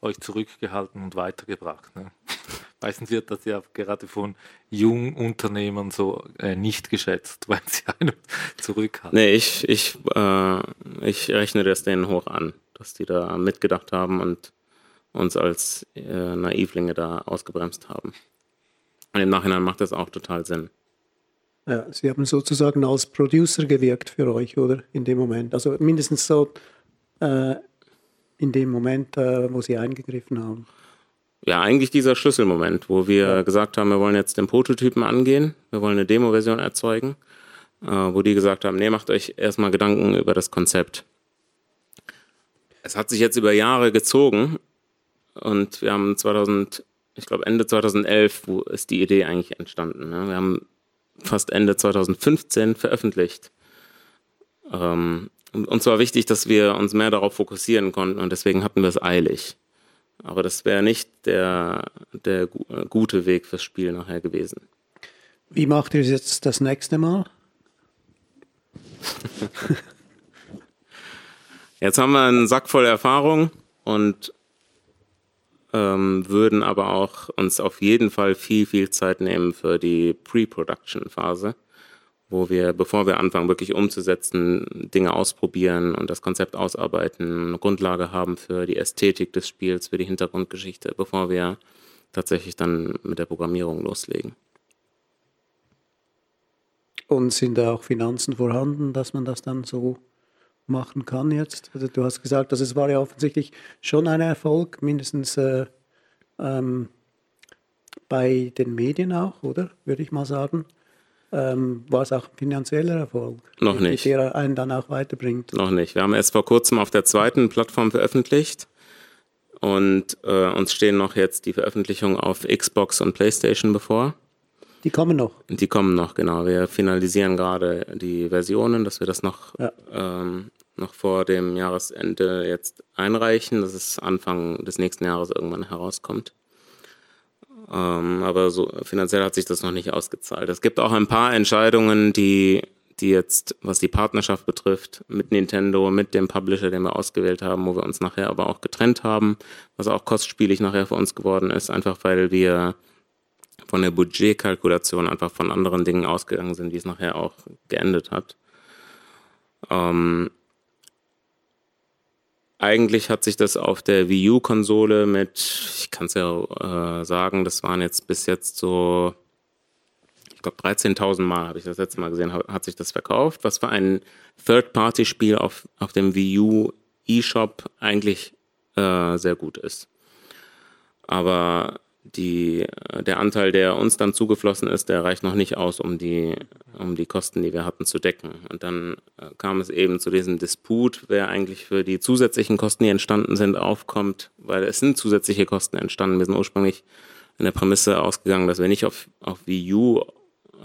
euch zurückgehalten und weitergebracht. Ne? Meistens wird das ja gerade von jungen Unternehmern so äh, nicht geschätzt, weil sie einen zurückhalten. Nee, ich, ich, äh, ich rechne das denen hoch an, dass die da mitgedacht haben und uns als äh, Naivlinge da ausgebremst haben. Und im Nachhinein macht das auch total Sinn. Ja, Sie haben sozusagen als Producer gewirkt für euch, oder? In dem Moment. Also mindestens so äh, in dem Moment, äh, wo Sie eingegriffen haben. Ja, eigentlich dieser Schlüsselmoment, wo wir ja. gesagt haben, wir wollen jetzt den Prototypen angehen, wir wollen eine Demo-Version erzeugen, äh, wo die gesagt haben, nee, macht euch erstmal Gedanken über das Konzept. Es hat sich jetzt über Jahre gezogen und wir haben 2000 ich glaube Ende 2011 wo ist die Idee eigentlich entstanden. Ne? Wir haben fast Ende 2015 veröffentlicht. Ähm, uns war wichtig, dass wir uns mehr darauf fokussieren konnten und deswegen hatten wir es eilig. Aber das wäre nicht der, der gute Weg fürs Spiel nachher gewesen. Wie macht ihr es jetzt das nächste Mal? jetzt haben wir einen Sack voll Erfahrung und ähm, würden aber auch uns auf jeden Fall viel, viel Zeit nehmen für die Pre-Production-Phase, wo wir, bevor wir anfangen, wirklich umzusetzen, Dinge ausprobieren und das Konzept ausarbeiten, eine Grundlage haben für die Ästhetik des Spiels, für die Hintergrundgeschichte, bevor wir tatsächlich dann mit der Programmierung loslegen. Und sind da auch Finanzen vorhanden, dass man das dann so machen kann jetzt? Also du hast gesagt, dass es war ja offensichtlich schon ein Erfolg, mindestens äh, ähm, bei den Medien auch, oder? Würde ich mal sagen. Ähm, war es auch ein finanzieller Erfolg? Noch nicht. Der einen dann auch weiterbringt? Noch nicht. Wir haben erst vor kurzem auf der zweiten Plattform veröffentlicht und äh, uns stehen noch jetzt die Veröffentlichungen auf Xbox und PlayStation bevor. Die kommen noch. Die kommen noch, genau. Wir finalisieren gerade die Versionen, dass wir das noch ja. ähm, noch vor dem Jahresende jetzt einreichen, dass es Anfang des nächsten Jahres irgendwann herauskommt. Ähm, aber so finanziell hat sich das noch nicht ausgezahlt. Es gibt auch ein paar Entscheidungen, die, die jetzt, was die Partnerschaft betrifft, mit Nintendo, mit dem Publisher, den wir ausgewählt haben, wo wir uns nachher aber auch getrennt haben, was auch kostspielig nachher für uns geworden ist, einfach weil wir von der Budgetkalkulation einfach von anderen Dingen ausgegangen sind, wie es nachher auch geendet hat. Ähm, eigentlich hat sich das auf der Wii U-Konsole mit, ich kann es ja äh, sagen, das waren jetzt bis jetzt so, ich glaube 13.000 Mal habe ich das letzte Mal gesehen, hat sich das verkauft, was für ein Third-Party-Spiel auf, auf dem Wii U eShop eigentlich äh, sehr gut ist. Aber die, der Anteil, der uns dann zugeflossen ist, der reicht noch nicht aus, um die, um die Kosten, die wir hatten, zu decken. Und dann äh, kam es eben zu diesem Disput, wer eigentlich für die zusätzlichen Kosten, die entstanden sind, aufkommt, weil es sind zusätzliche Kosten entstanden. Wir sind ursprünglich in der Prämisse ausgegangen, dass wir nicht auf, auf Wii U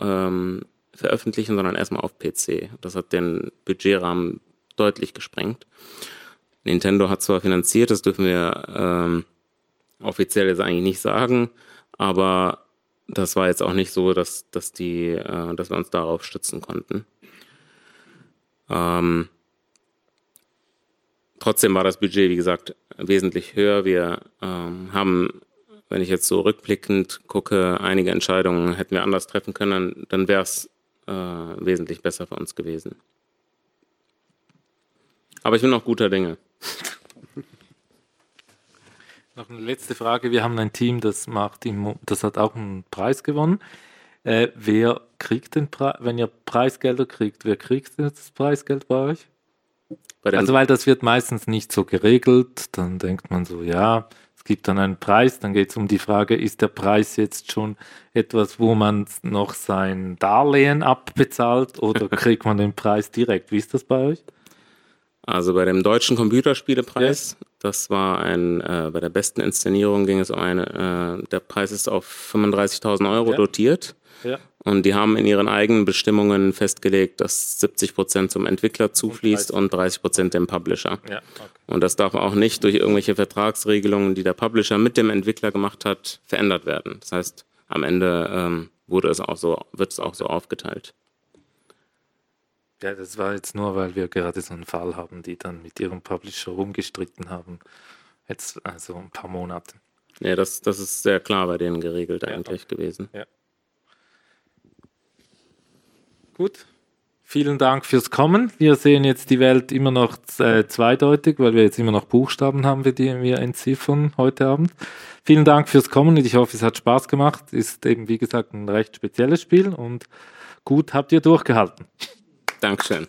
ähm, veröffentlichen, sondern erstmal auf PC. Das hat den Budgetrahmen deutlich gesprengt. Nintendo hat zwar finanziert, das dürfen wir ähm, offiziell jetzt eigentlich nicht sagen, aber das war jetzt auch nicht so, dass, dass, die, äh, dass wir uns darauf stützen konnten. Ähm, trotzdem war das Budget, wie gesagt, wesentlich höher. Wir ähm, haben, wenn ich jetzt so rückblickend gucke, einige Entscheidungen hätten wir anders treffen können, dann wäre es äh, wesentlich besser für uns gewesen. Aber ich bin noch guter Dinge. Noch eine letzte Frage. Wir haben ein Team, das macht im, das hat auch einen Preis gewonnen. Äh, wer kriegt den Preis, wenn ihr Preisgelder kriegt, wer kriegt das Preisgeld bei euch? Bei also weil das wird meistens nicht so geregelt, dann denkt man so, ja, es gibt dann einen Preis, dann geht es um die Frage, ist der Preis jetzt schon etwas, wo man noch sein Darlehen abbezahlt oder kriegt man den Preis direkt? Wie ist das bei euch? Also bei dem deutschen Computerspielepreis, ja. das war ein, äh, bei der besten Inszenierung ging es um eine, äh, der Preis ist auf 35.000 Euro ja. dotiert. Ja. Und die haben in ihren eigenen Bestimmungen festgelegt, dass 70 Prozent zum Entwickler zufließt und 30 Prozent dem Publisher. Ja, okay. Und das darf auch nicht durch irgendwelche Vertragsregelungen, die der Publisher mit dem Entwickler gemacht hat, verändert werden. Das heißt, am Ende ähm, wurde es auch so, wird es auch so aufgeteilt. Ja, das war jetzt nur, weil wir gerade so einen Fall haben, die dann mit ihrem Publisher rumgestritten haben. Jetzt also ein paar Monate. Ja, das, das ist sehr klar bei denen geregelt eigentlich okay. gewesen. Ja. Gut. Vielen Dank fürs Kommen. Wir sehen jetzt die Welt immer noch äh, zweideutig, weil wir jetzt immer noch Buchstaben haben, die wir entziffern heute Abend. Vielen Dank fürs Kommen und ich hoffe, es hat Spaß gemacht. Ist eben, wie gesagt, ein recht spezielles Spiel und gut habt ihr durchgehalten. Dankeschön.